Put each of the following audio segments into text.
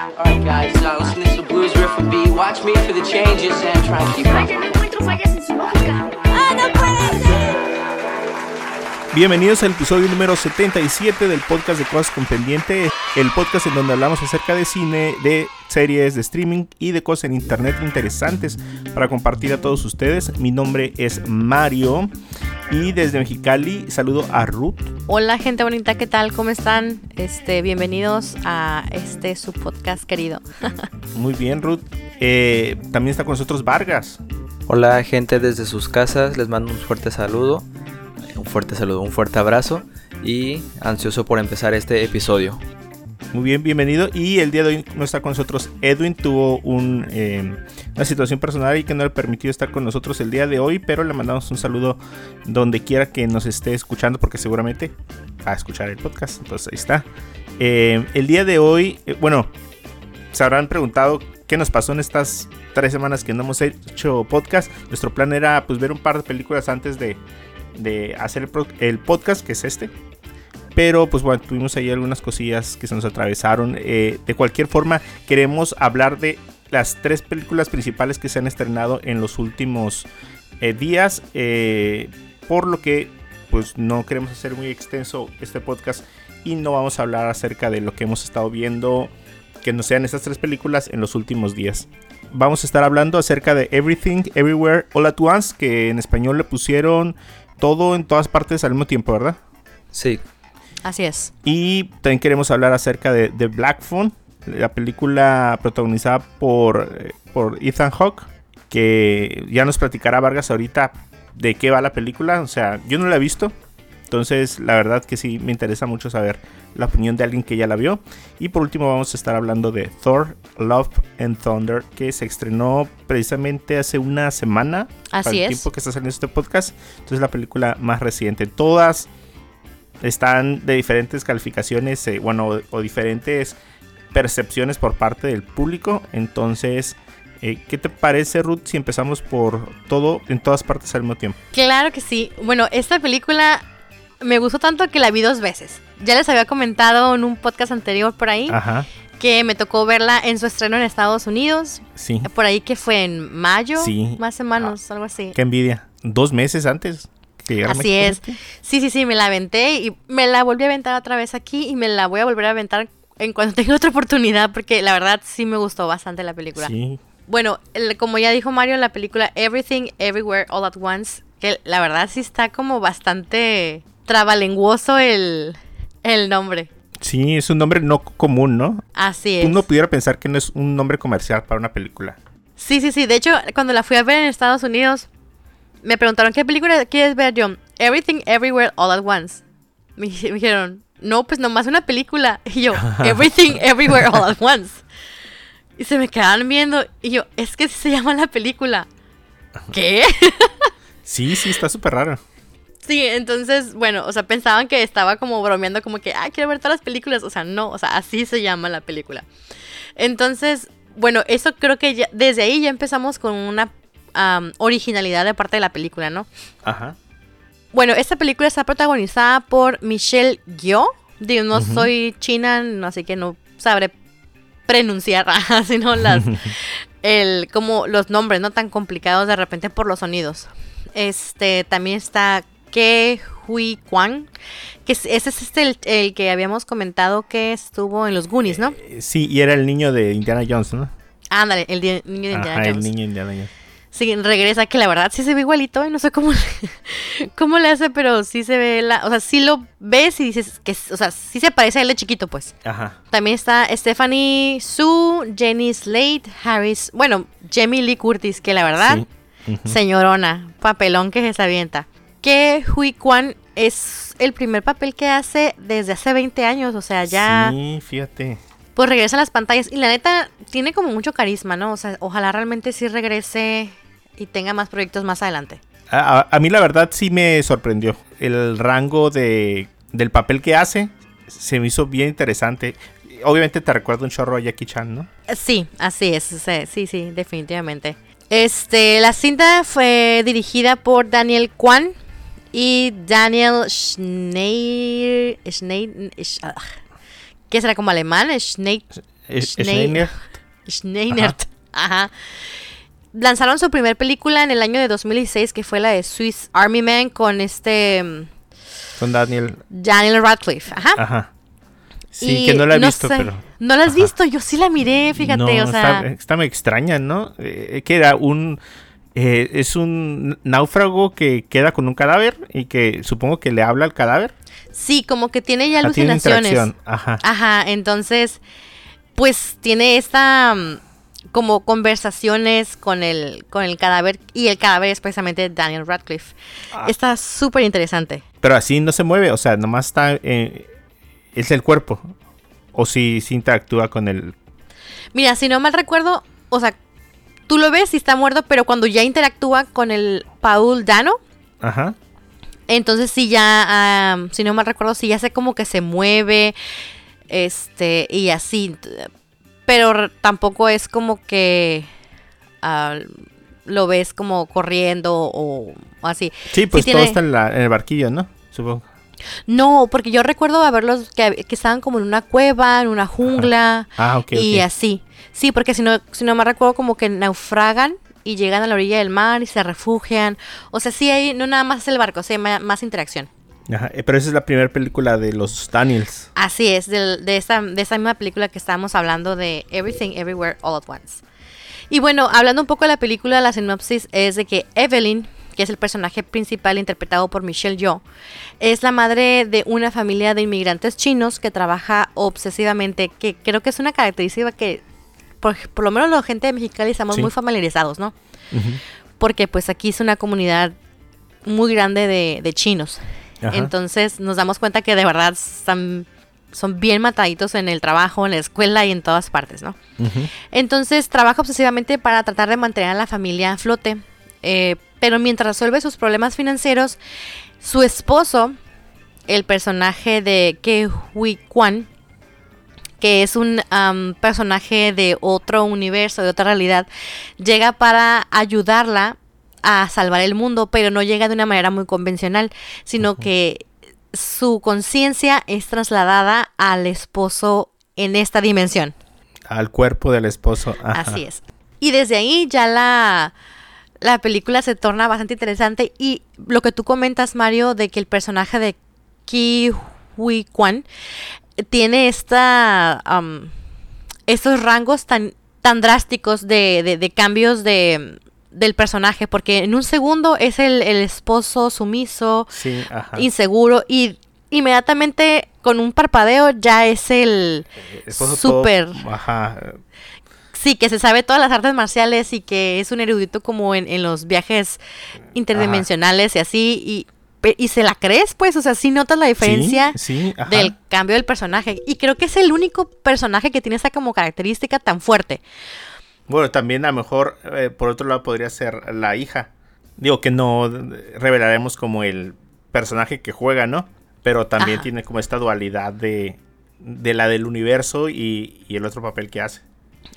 Alright guys, uh, listen to this blues riff and B. Watch me for the changes and try to keep up. ¡Ah, no puede ser! Bienvenidos al episodio número 77 del podcast de Cosas con Pendiente, el podcast en donde hablamos acerca de cine, de series, de streaming y de cosas en internet interesantes para compartir a todos ustedes. Mi nombre es Mario y desde Mexicali saludo a Ruth. Hola gente bonita, ¿qué tal? ¿Cómo están? Este, bienvenidos a este su podcast querido. Muy bien, Ruth. Eh, también está con nosotros Vargas. Hola gente desde sus casas, les mando un fuerte saludo, un fuerte saludo, un fuerte abrazo y ansioso por empezar este episodio. Muy bien, bienvenido. Y el día de hoy no está con nosotros Edwin. Tuvo eh, una situación personal y que no le permitió estar con nosotros el día de hoy. Pero le mandamos un saludo donde quiera que nos esté escuchando, porque seguramente va a escuchar el podcast. Entonces ahí está. Eh, el día de hoy, eh, bueno, se habrán preguntado qué nos pasó en estas tres semanas que no hemos hecho podcast. Nuestro plan era pues ver un par de películas antes de, de hacer el, podcast, que es este. Pero pues bueno, tuvimos ahí algunas cosillas que se nos atravesaron. Eh, de cualquier forma, queremos hablar de las tres películas principales que se han estrenado en los últimos eh, días. eh, por lo que pues no queremos hacer muy extenso este podcast y no vamos a hablar acerca de lo que hemos estado viendo que no sean estas tres películas en los últimos días. Vamos a estar hablando acerca de Everything, Everywhere, All at Once, que en español le pusieron todo en todas partes al mismo tiempo, ¿verdad? Sí, Así es. Y también queremos hablar acerca de, de Black Phone, la película protagonizada por, eh, por Ethan Hawke, que ya nos platicará Vargas ahorita de qué va la película. O sea, yo no la he visto, entonces la verdad que sí me interesa mucho saber la opinión de alguien que ya la vio. Y por último vamos a estar hablando de Thor, Love and Thunder, que se estrenó precisamente hace una semana. para Así el es. tiempo que está saliendo este podcast. Entonces la película más reciente. Todas están de diferentes calificaciones, eh, bueno, o, o diferentes percepciones por parte del público. Entonces, eh, ¿qué te parece, Ruth, si empezamos por todo en todas partes al mismo tiempo? Claro que sí. Bueno, esta película me gustó tanto que la vi dos veces. Ya les había comentado en un podcast anterior por ahí Ajá, que me tocó verla en su estreno en Estados Unidos. sí. Por ahí que fue en mayo, Sí. más o menos, algo así. Qué envidia. Dos meses antes que Así es. Sí, sí, sí, me la aventé y me la volví a aventar otra vez aquí y me la voy a volver a aventar en cuanto tenga otra oportunidad porque la verdad sí me gustó bastante la película. Sí, Bueno, el- como ya dijo Mario, la película Everything, Everywhere, All at Once, que la verdad sí está como bastante trabalenguoso el, el nombre. sí, es un nombre no común, ¿no? Así es. Uno pudiera pensar que no es un nombre comercial para una película. Sí, sí, sí. De hecho, cuando la fui a ver en Estados Unidos, me preguntaron, ¿qué película quieres ver, John? Everything, Everywhere, All at Once. Me, dije- me dijeron, no, pues nomás una película. Y yo, Everything, Everywhere, All at Once. Y se me quedaban viendo. Y yo, es que se llama la película. ¿Qué? Sí, sí, está súper raro. Sí, entonces, bueno, o sea, pensaban que estaba como bromeando, como que, ah, quiero ver todas las películas. O sea, no, o sea, así se llama la película. Entonces, bueno, eso creo que ya, desde ahí ya empezamos con una originalidad de parte de la película, ¿no? Ajá. Bueno, esta película está protagonizada por Michelle Yeoh. Digo, no soy china, no, así que no sabré pronunciar, sino las, el, como los nombres, no tan complicados de repente por los sonidos. Este, también está Ke Hui Kwan, que es- ese es este el, el que habíamos comentado que estuvo en los Goonies, ¿no? Eh, Sí, y era el niño de Indiana Jones, ¿no? Ándale, el niño de Indiana Ajá, el Jones. niño de Indiana Jones. Sí, regresa, que la verdad sí se ve igualito, y no sé cómo le, cómo le hace, pero sí se ve la, o sea, sí lo ves y dices que, o sea, sí se parece a él de chiquito, pues. Ajá. También está Stephanie Su, Jenny Slate, Harris, bueno, Jamie Lee Curtis, que la verdad, Sí. Señorona, papelón que se avienta. Que Hui Kwan es el primer papel que hace desde hace 20 años, o sea, ya Sí, fíjate. pues regresa a las pantallas y la neta tiene como mucho carisma, ¿no? O sea, ojalá realmente sí regrese y tenga más proyectos más adelante. A, a- a mí la verdad sí me sorprendió. El rango de, del papel que hace se me hizo bien interesante. Obviamente te recuerda un chorro a Jackie Chan, ¿no? Sí, así es, sí, sí, definitivamente. Este, la cinta fue dirigida por Daniel Kwan y Daniel Schneider, Schneid, Sch- ah, ¿qué será como alemán? Schneid, Eh, Schneider. Schneider. Schneider. Ajá. Lanzaron su primer película en el año de 2016, que fue la de Swiss Army Man con este mm, Con Daniel. Daniel Radcliffe. Ajá. Ajá. Sí, Y que no la he visto, sé, pero. ¿No la has Ajá. visto? Yo sí la miré, fíjate, No, o sea... está, está muy extraña, ¿no? Eh, que era un. Eh, es un náufrago que queda con un cadáver y que supongo que le habla al cadáver. Sí, como que tiene ya Ah, tiene alucinaciones. interacción, Ajá. Ajá, entonces, pues tiene esta mm, como conversaciones con el, con el cadáver y el cadáver es precisamente Daniel Radcliffe. Ah. Está súper interesante. Pero así no se mueve, o sea, nomás está. eh, es el cuerpo. O si si interactúa con el. Mira, si no mal recuerdo, o sea, tú lo ves y está muerto, pero cuando ya interactúa con el Paul Dano, Ajá. entonces sí ya, si no mal recuerdo, sí ya sé como que se mueve, este, y así. Pero tampoco es como que ah, lo ves como corriendo o, o así. Sí, pues todo está en, la- en el barquillo, ¿no? Supongo. No, porque yo recuerdo haberlos que, que estaban como en una cueva, en una jungla Ah, ok. y así. Sí, porque si no, si no me recuerdo como que naufragan y llegan a la orilla del mar y se refugian. O sea, sí hay, no nada más es el barco, sí hay ma- más interacción. Ajá, eh, Pero esa es la primera película de los Daniels. Así es, del- de, esta, de esa misma película que estábamos hablando de Everything Everywhere All at Once. Y bueno, hablando un poco de la película, la sinopsis es de que Evelyn, que es el personaje principal interpretado por Michelle Yeoh, es la madre de una familia de inmigrantes chinos que trabaja obsesivamente, que creo que es una característica que por, por lo menos la gente de Mexicali estamos Sí. muy familiarizados, ¿no? Porque pues aquí es una comunidad muy grande de, de chinos. Ajá. Entonces nos damos cuenta que de verdad están, son bien mataditos en el trabajo, en la escuela y en todas partes, ¿no? Entonces trabaja obsesivamente para tratar de mantener a la familia a flote. eh, pero mientras resuelve sus problemas financieros, su esposo, el personaje de Ke Huy Kwan, que es un personaje de otro universo, de otra realidad, llega para ayudarla a salvar el mundo, pero no llega de una manera muy convencional, sino que su conciencia es trasladada al esposo en esta dimensión. Al cuerpo del esposo. Ajá. Así es. Y desde ahí ya la, la película se torna bastante interesante. Y lo que tú comentas, Mario, de que el personaje de Ki Hui Kwan tiene esta estos rangos tan, tan drásticos de, de- de cambios de, del personaje. Porque en un segundo es el, el esposo sumiso, Sí, inseguro. Y inmediatamente con un parpadeo ya es el todo- súper Ajá. Sí, que se sabe todas las artes marciales y que es un erudito como en, en los viajes interdimensionales y así. Y, y se la crees, pues, o sea, sí notas la diferencia Sí, sí, ajá. del cambio del personaje. Y creo que es el único personaje que tiene esa como característica tan fuerte. Bueno, también a lo mejor, eh, por otro lado, podría ser la hija. Digo que no revelaremos como el personaje que juega, ¿no? Pero también Ajá. tiene como esta dualidad de, de la del universo y, y el otro papel que hace.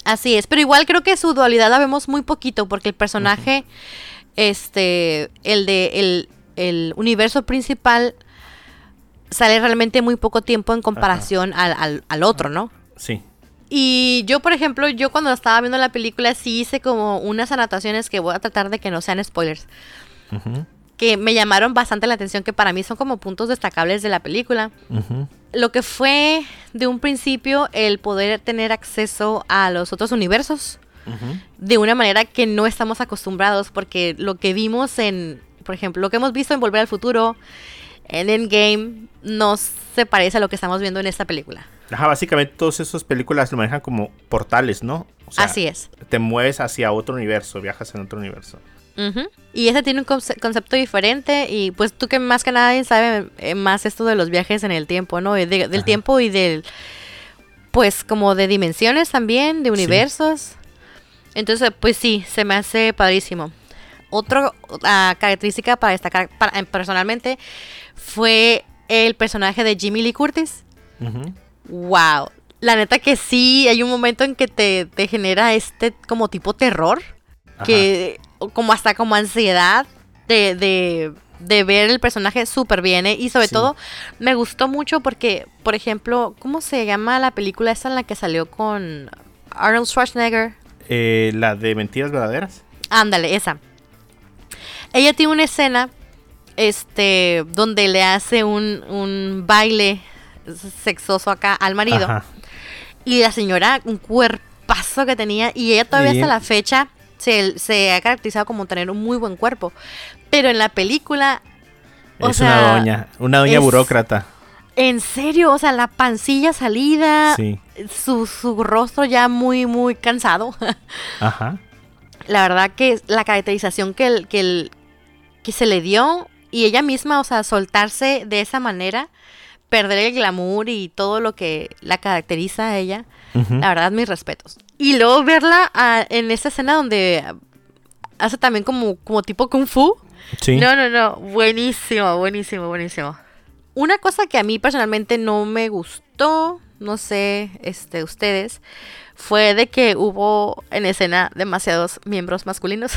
Así es, pero igual creo que su dualidad la vemos muy poquito porque el personaje, este, el de el, el universo principal sale realmente muy poco tiempo en comparación al, al- al otro, ¿no? Sí. Y yo, por ejemplo, yo cuando estaba viendo la película sí hice como unas anotaciones que voy a tratar de que no sean spoilers, que me llamaron bastante la atención, que para mí son como puntos destacables de la película. ujú. Lo que fue de un principio el poder tener acceso a los otros universos de una manera que no estamos acostumbrados, porque lo que vimos en, por ejemplo, lo que hemos visto en Volver al Futuro, en Endgame, no se parece a lo que estamos viendo en esta película. Ajá, básicamente todas esas películas lo manejan como portales, ¿no? O sea, Así es. Te mueves hacia otro universo, viajas en otro universo. Ujú. Y ese tiene un conce- concepto diferente y pues tú que más que nadie sabe eh, más esto de los viajes en el tiempo, ¿no? De- del Ajá. tiempo y del, pues como de dimensiones también, de Sí. universos. Entonces, pues sí, se me hace padrísimo. Otra característica para destacar para- eh, personalmente fue el personaje de Jimmy Lee Curtis. Ujú. Wow. La neta que sí, hay un momento en que te, te genera este como tipo terror Ajá. que como hasta como ansiedad de, de de ver el personaje súper bien, ¿eh? Y sobre Sí. todo, me gustó mucho porque, por ejemplo, ¿cómo se llama la película esa en la que salió con Arnold Schwarzenegger? Eh, la de mentiras verdaderas. Ándale, esa. Ella tiene una escena, este, donde le hace un, un baile sexoso acá al marido. Ajá. Y la señora, un cuerpazo que tenía. Y ella todavía Y- hasta la fecha se, se ha caracterizado como tener un muy buen cuerpo. Pero en la película, o es sea, una doña, una doña es- burócrata. en serio, o sea, la pancilla salida, Sí. su, su rostro ya muy, muy cansado. Ajá. la verdad que la caracterización que, el- que, el- que se le dio y ella misma, o sea, soltarse de esa manera, perder el glamour y todo lo que la caracteriza a ella, la verdad, mis respetos. Y luego verla ah, en esa escena donde hace también como, como tipo kung fu. Sí. No, no, no, buenísimo, buenísimo, buenísimo. Una cosa que a mí personalmente no me gustó, no sé, este, ustedes, fue de que hubo en escena demasiados miembros masculinos.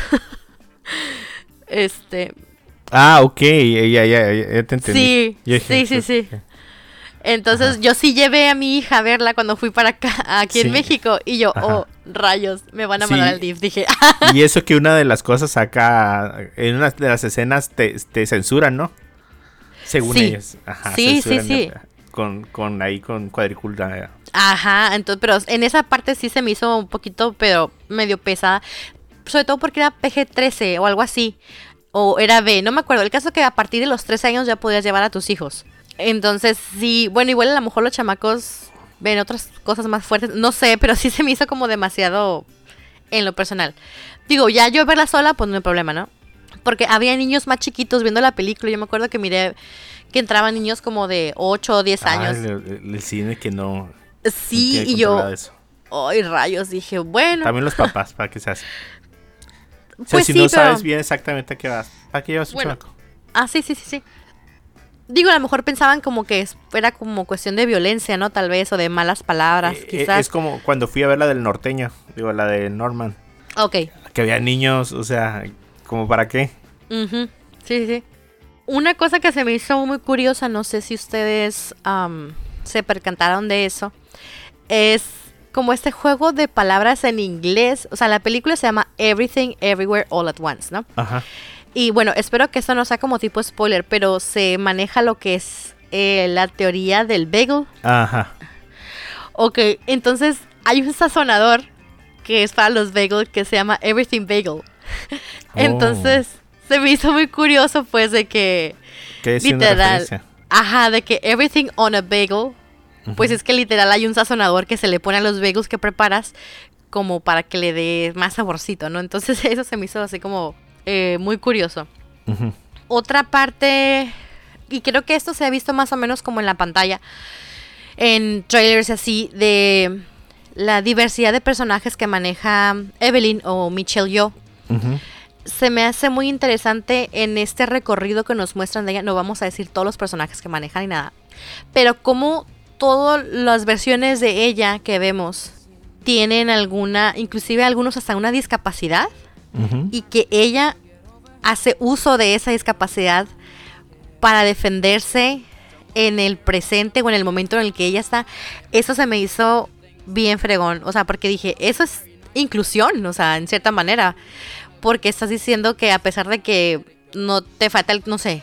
este, Ah, ok. Ya, ya, ya, ya te entendí. Sí, sí, sí, sí. ok. Entonces yo sí llevé a mi hija a verla cuando fui para acá, aquí Sí. en México, y yo, Ajá. oh, rayos, me van a Sí. mandar al DIF. Dije, Y eso que una de las cosas acá, en una de las escenas te, te censuran, ¿no? Según Sí. ellos. Ajá, Sí, sí, sí. Con, con ahí, con cuadrícula. Ajá, entonces, pero en esa parte sí se me hizo un poquito, pero medio pesada. Sobre todo porque era PG-13 o algo así. O era B, no me acuerdo. El caso es que a partir de los 13 años ya podías llevar a tus hijos. Entonces, sí, bueno, igual a lo mejor los chamacos ven otras cosas más fuertes. No sé, pero sí se me hizo como demasiado en lo personal. Digo, ya yo verla sola, pues no hay problema, ¿no? Porque había niños más chiquitos viendo la película. Yo me acuerdo que miré que entraban niños como de 8 o 10 Ah, años. el, el- el cine que no. Sí, y yo, eso. ay rayos, dije, bueno, También los papás, para que se hace. O sea, pues si sí, no pero, sabes bien exactamente a qué vas, ¿para qué llevas un Bueno, chamaco? ah, sí, sí, sí, sí. Digo, a lo mejor pensaban como que era como cuestión de violencia, ¿no? Tal vez, o de malas palabras, Eh, eh, quizás. Es como cuando fui a ver la del norteño, digo, la de Norman, Ok, que había niños, o sea, como para qué. ujú, sí, sí, sí. Una cosa que se me hizo muy curiosa, no sé si ustedes am, se percantaron de eso, es como este juego de palabras en inglés. O sea, la película se llama Everything Everywhere All at Once, ¿no? Ajá. Y bueno, espero que esto no sea como tipo spoiler, pero se maneja lo que es eh, la teoría del bagel. Ajá. Ok, entonces hay un sazonador que es para los bagels que se llama Everything Bagel. Entonces se me hizo muy curioso pues de que Que es literal, ajá, de que Everything on a Bagel, pues es que literal hay un sazonador que se le pone a los bagels que preparas como para que le dé más saborcito, ¿no? Entonces eso se me hizo así como eh, muy curioso. Otra parte, y creo que esto se ha visto más o menos como en la pantalla, en trailers así, de la diversidad de personajes que maneja Evelyn o Michelle Yo. Se me hace muy interesante en este recorrido que nos muestran de ella. No vamos a decir todos los personajes que maneja ni nada. Pero como todas las versiones de ella que vemos tienen alguna, inclusive algunos hasta una discapacidad Y que ella hace uso de esa discapacidad para defenderse en el presente o en el momento en el que ella está, eso se me hizo bien fregón, o sea, porque dije, eso es inclusión, o sea, en cierta manera, porque estás diciendo que a pesar de que no te falta, no sé,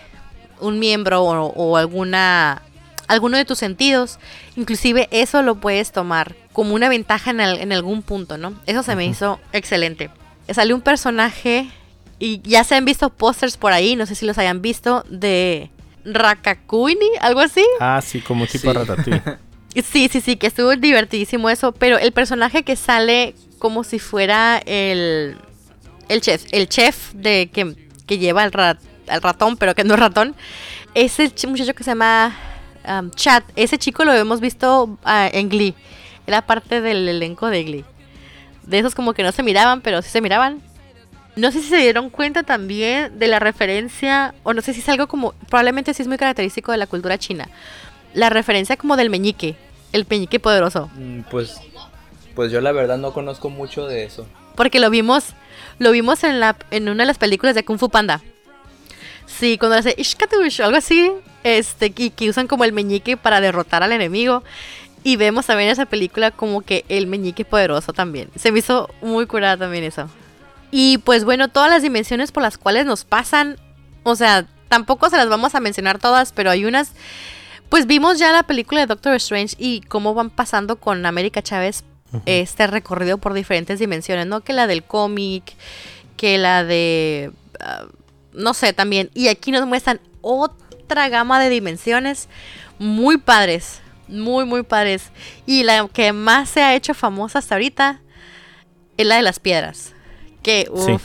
un miembro o, o alguna alguno de tus sentidos, inclusive eso lo puedes tomar como una ventaja en algún punto, ¿no? Eso se me hizo excelente. Salió un personaje y ya se han visto pósters por ahí, no sé si los hayan visto, de Rakakuni, algo así. Ah, sí, como tipo Sí. ratatouille. Sí, sí, sí, que estuvo divertidísimo eso, pero el personaje que sale como si fuera el, el chef, el chef de que, que lleva al, rat- al ratón, pero que no es ratón, es el ch- muchacho que se llama um, Chad. Ese chico lo hemos visto ah, en Glee, era parte del elenco de Glee. De esos como que no se miraban, pero sí se miraban. No sé si se dieron cuenta también de la referencia, o no sé si es algo como, probablemente sí es muy característico de la cultura china. La referencia como del meñique, el meñique poderoso. Mm, Pues, pues yo la verdad no conozco mucho de eso. Porque lo vimos, lo vimos en la, en una de las películas de Kung Fu Panda. Sí, cuando hace Ishkatush o algo así, este, y que usan como el meñique para derrotar al enemigo. Y vemos también en esa película como que el meñique poderoso también. Se me hizo muy curada también eso. Y pues bueno, todas las dimensiones por las cuales nos pasan, o sea, tampoco se las vamos a mencionar todas, pero hay unas... Pues vimos ya la película de Doctor Strange y cómo van pasando con América Chávez este recorrido por diferentes dimensiones, ¿no? Que la del cómic, que la de... ah, no sé, también. Y aquí nos muestran otra gama de dimensiones muy padres, muy, muy padres. Y la que más se ha hecho famosa hasta ahorita es la de las piedras. Que, Sí. uff,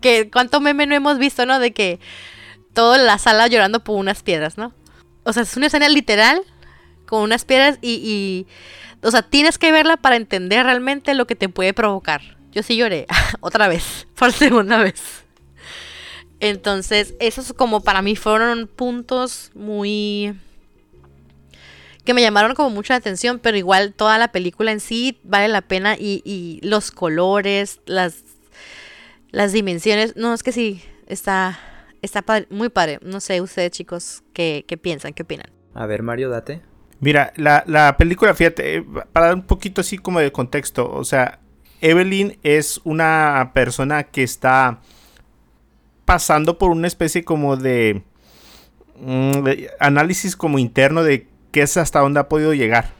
que cuánto meme no hemos visto, ¿no? De que toda la sala llorando por unas piedras, ¿no? O sea, es una escena literal con unas piedras y, y o sea, tienes que verla para entender realmente lo que te puede provocar. Yo sí lloré, otra vez, por segunda vez. Entonces, esos como para mí fueron puntos muy... que me llamaron como mucha atención, pero igual toda la película en sí vale la pena y, y los colores, las, las dimensiones, no, es que sí, está, está padre- muy padre. No sé, ustedes chicos, ¿qué, qué piensan? ¿Qué opinan? A ver, Mario, date. Mira, la, la película, fíjate, eh, para dar un poquito así como de contexto, o sea, Evelyn es una persona que está pasando por una especie como de, mm, de análisis como interno de qué es hasta dónde ha podido llegar.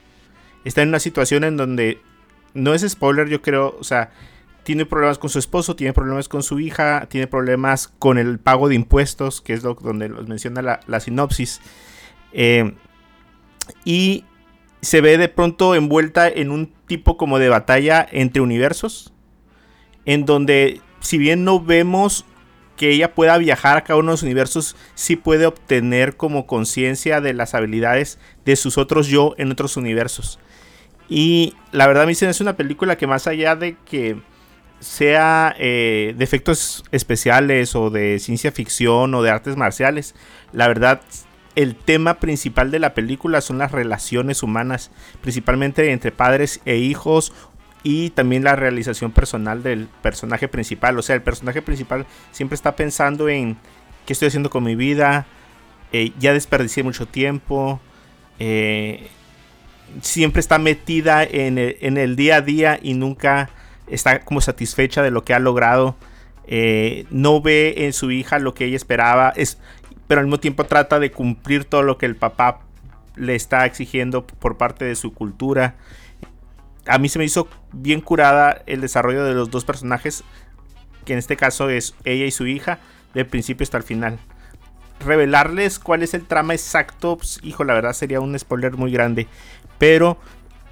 Está en una situación en donde, no es spoiler, yo creo, o sea, tiene problemas con su esposo, tiene problemas con su hija, tiene problemas con el pago de impuestos, que es lo donde los menciona la, la sinopsis. Eh, y se ve de pronto envuelta en un tipo como de batalla entre universos, en donde si bien no vemos que ella pueda viajar a cada uno de los universos, sí puede obtener como conciencia de las habilidades de sus otros yo en otros universos. Y la verdad me dicen es una película que más allá de que sea eh, de efectos especiales o de ciencia ficción o de artes marciales, la verdad el tema principal de la película son las relaciones humanas, principalmente entre padres e hijos y también la realización personal del personaje principal. O sea, el personaje principal siempre está pensando en qué estoy haciendo con mi vida, eh, ya desperdicié mucho tiempo, eh, siempre está metida en el, día a día y nunca está como satisfecha de lo que ha logrado. Eh, no ve en su hija lo que ella esperaba. Es, pero al mismo tiempo trata de cumplir todo lo que el papá le está exigiendo por parte de su cultura. A mí se me hizo bien curada el desarrollo de los dos personajes, que en este caso es ella y su hija, del principio hasta el final. Revelarles cuál es el trama exacto, pues, hijo, la verdad sería un spoiler muy grande. Pero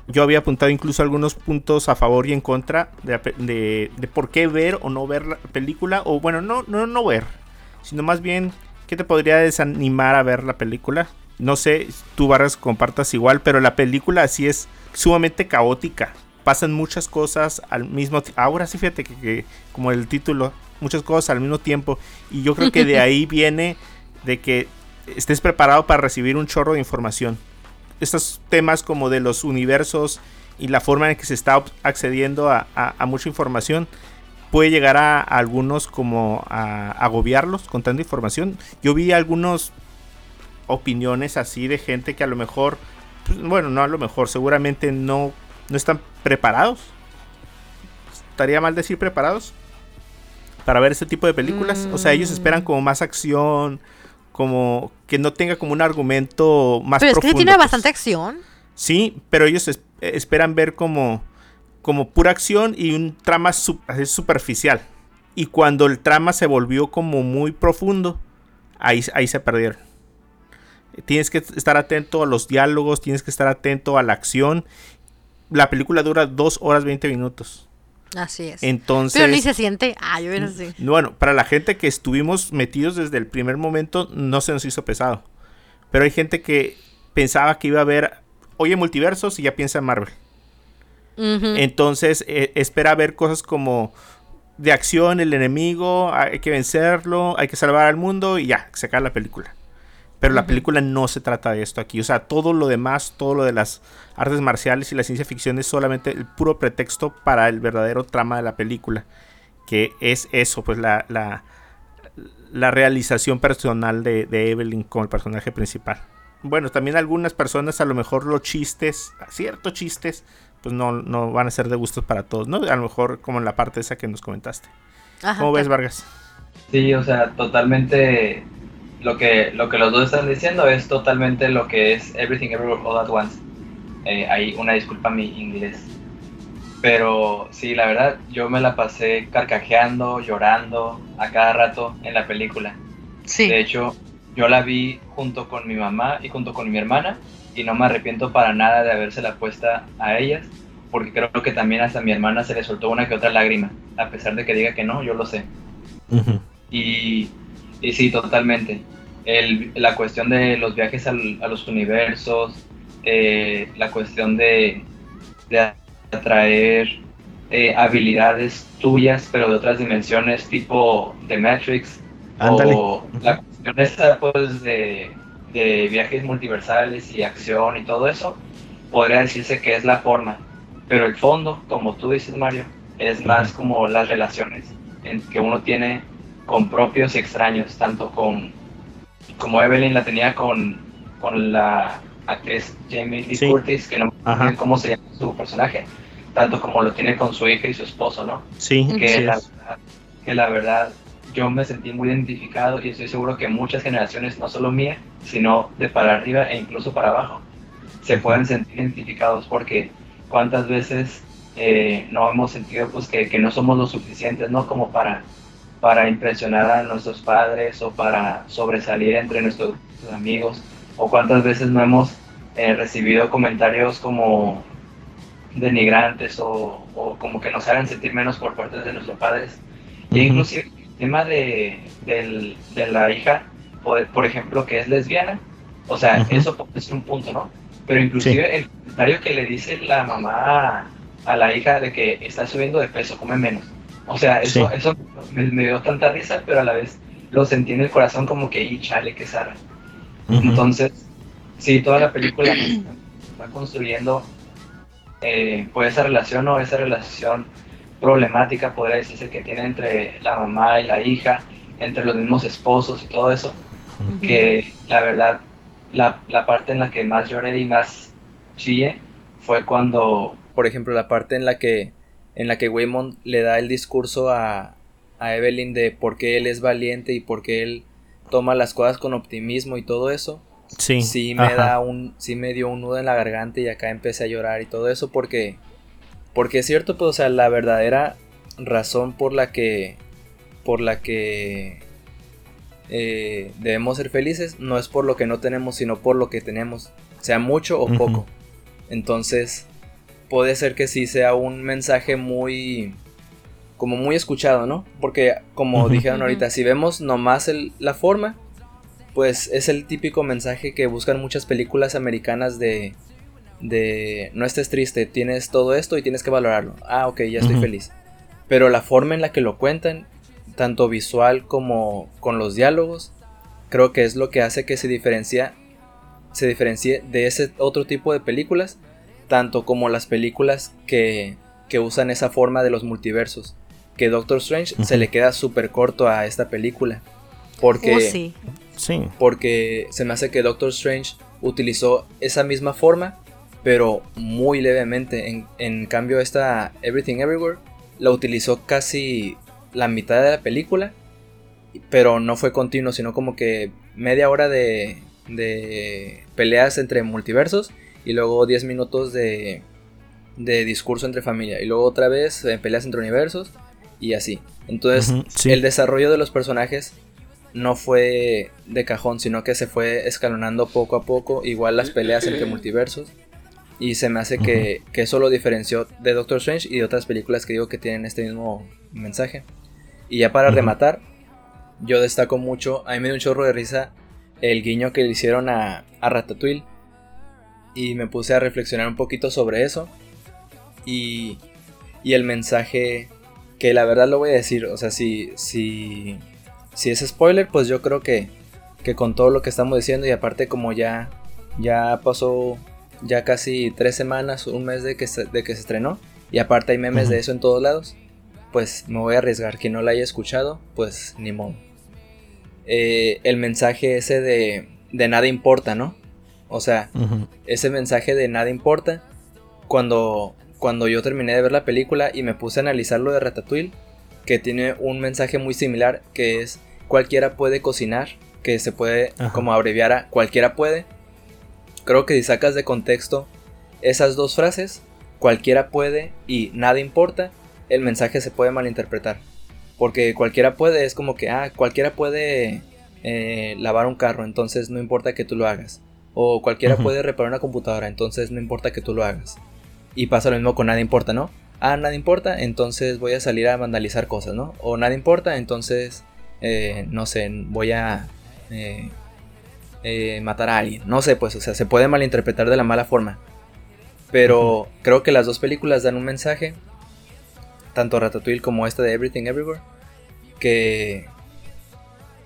yo había apuntado incluso algunos puntos a favor y en contra de, de- de por qué ver o no ver la película. O bueno, no, no, no ver, sino más bien ¿Qué te podría desanimar a ver la película? No sé, tú Vargas compartas igual, pero la película así es sumamente caótica. Pasan muchas cosas al mismo tiempo. Ahora sí, fíjate que, que como el título, muchas cosas al mismo tiempo. Y yo creo que de ahí viene de que estés preparado para recibir un chorro de información. Estos temas como de los universos y la forma en que se está accediendo a, a- a mucha información puede llegar a, a algunos como a agobiarlos con tanta información. Yo vi algunos opiniones así de gente que a lo mejor, pues, bueno, no a lo mejor, seguramente no, no están preparados. Estaría mal decir preparados para ver este tipo de películas. O sea, ellos esperan como más acción, como que no tenga como un argumento más Pero es que profundo. tiene pues. bastante acción. Sí, pero ellos es- esperan ver como, como pura acción y un trama su- superficial. Y cuando el trama se volvió como muy profundo, ahí, ahí se perdieron. Tienes que estar atento a los diálogos, tienes que estar atento a la acción. La película dura 2 horas 20 minutos. Así es. Entonces, Pero ni se siente. Ah, yo era así. bueno, para la gente que estuvimos metidos desde el primer momento, no se nos hizo pesado. Pero hay gente que pensaba que iba a ver, oye, multiversos y ya piensa en Marvel. Entonces eh, espera ver cosas como de acción, el enemigo, hay que vencerlo, hay que salvar al mundo y ya, sacar la película. Pero la película no se trata de esto aquí. O sea, todo lo demás, todo lo de las artes marciales y la ciencia ficción es solamente el puro pretexto para el verdadero trama de la película. Que es eso, pues la, la, la realización personal de, de Evelyn como el personaje principal. Bueno, también algunas personas a lo mejor los chistes, ciertos chistes, pues no, no van a ser de gustos para todos, ¿no? A lo mejor como en la parte esa que nos comentaste. Ajá, ¿Cómo ves. Vargas? Sí, o sea, totalmente lo que, lo que los dos están diciendo es totalmente lo que es Everything Everywhere All at Once. Eh, ahí una disculpa mi inglés. Pero sí, la verdad, yo me la pasé carcajeando, llorando a cada rato en la película. Sí. De hecho, yo la vi junto con mi mamá y junto con mi hermana y no me arrepiento para nada de habérsela puesta a ellas, porque creo que también hasta a mi hermana se le soltó una que otra lágrima, a pesar de que diga que no, yo lo sé. Y, y sí, totalmente. El- la cuestión de los viajes al- a los universos, eh, la cuestión de, de atraer eh, habilidades tuyas, pero de otras dimensiones, tipo The Matrix, o la cuestión pues, de, de viajes multiversales y acción y todo eso, podría decirse que es la forma, pero el fondo, como tú dices, Mario, es más como las relaciones en que uno tiene con propios y extraños, tanto con como Evelyn la tenía con, con la actriz Jamie Lee Sí. Curtis, que no Ajá. sé cómo se llama su personaje, tanto como lo tiene con su hija y su esposo, ¿no? Sí, que, sí la, es. verdad, que la verdad yo me sentí muy identificado y estoy seguro que muchas generaciones, no solo mía, sino de para arriba e incluso para abajo, se pueden sentir identificados porque cuántas veces eh, no hemos sentido pues que, que no somos lo suficientes, ¿no? Como para, para impresionar a nuestros padres o para sobresalir entre nuestros amigos o cuántas veces no hemos eh, recibido comentarios como denigrantes o, o como que nos hagan sentir menos por parte de nuestros padres. Y Ujú. inclusive el tema de, la hija, por, por ejemplo, que es lesbiana, o sea, eso puede ser un punto, ¿no? Pero inclusive el comentario que le dice la mamá a la hija de que está subiendo de peso, come menos. O sea, eso, Sí. eso me, me dio tanta risa, pero a la vez lo sentí en el corazón como que, y chale, que zarra. Ujú. Entonces, sí, toda la película va construyendo eh, pues esa relación o esa relación problemática, podría decirse, que tiene entre la mamá y la hija, entre los mismos esposos y todo eso, que la verdad, la, la parte en la que más lloré y más chillé fue cuando, Por ejemplo, la parte en la que en la que Waymond le da el discurso a, a Evelyn de por qué él es valiente y por qué él toma las cosas con optimismo y todo eso. Sí, Sí me ajá. da un sí me dio un nudo en la garganta y acá empecé a llorar y todo eso porque porque es cierto, pues o sea, la verdadera razón por la que por la que eh, debemos ser felices no es por lo que no tenemos, sino por lo que tenemos, sea mucho o poco. Entonces, puede ser que sí sea un mensaje muy como muy escuchado, ¿no? Porque como dijeron ahorita, si vemos nomás el- la forma, pues es el típico mensaje que buscan muchas películas americanas de de no estés triste, tienes todo esto y tienes que valorarlo. Ah, ok, ya estoy feliz. Pero la forma en la que lo cuentan, tanto visual como con los diálogos, creo que es lo que hace que se diferencia se diferencie de ese otro tipo de películas, tanto como las películas que, que usan esa forma de los multiversos. Que Doctor Strange se le queda súper corto a esta película. Porque Oh, sí. Sí. porque se me hace que Doctor Strange utilizó esa misma forma, pero muy levemente. En, en cambio, esta Everything Everywhere la utilizó casi la mitad de la película, pero no fue continuo, sino como que media hora de, de peleas entre multiversos y luego 10 minutos de, de discurso entre familia y luego otra vez eh, peleas entre universos y así. Entonces, sí. el desarrollo de los personajes no fue de cajón, sino que se fue escalonando poco a poco, igual las peleas entre multiversos. Y se me hace que, que eso lo diferenció de Doctor Strange y de otras películas que digo que tienen este mismo mensaje. Y ya para rematar, yo destaco mucho, a mí me dio un chorro de risa el guiño que le hicieron a, a Ratatouille. Y me puse a reflexionar un poquito sobre eso. Y, y el mensaje que la verdad lo voy a decir, o sea, si, si, si es spoiler, pues yo creo que, que con todo lo que estamos diciendo y aparte como ya, ya pasó ya casi tres semanas, un mes de que se, de que se estrenó y aparte hay memes de eso en todos lados, pues me voy a arriesgar. Quien no la haya escuchado, pues ni modo. eh, el mensaje ese de, de nada importa, ¿no? O sea, ese mensaje de nada importa, cuando, cuando yo terminé de ver la película y me puse a analizar lo de Ratatouille, que tiene un mensaje muy similar, que es cualquiera puede cocinar, que se puede Ajá. como abreviar a cualquiera puede. Creo que si sacas de contexto esas dos frases, cualquiera puede y nada importa, el mensaje se puede malinterpretar. Porque cualquiera puede es como que, ah, cualquiera puede eh, lavar un carro, entonces no importa que tú lo hagas. O cualquiera puede reparar una computadora, entonces no importa que tú lo hagas. Y pasa lo mismo con nada importa, ¿no? Ah, nada importa, entonces voy a salir a vandalizar cosas, ¿no? O nada importa, entonces, eh, no sé, voy a eh, eh, matar a alguien. No sé, pues, o sea, se puede malinterpretar de la mala forma. Pero creo que las dos películas dan un mensaje, tanto Ratatouille como esta de Everything Everywhere, que,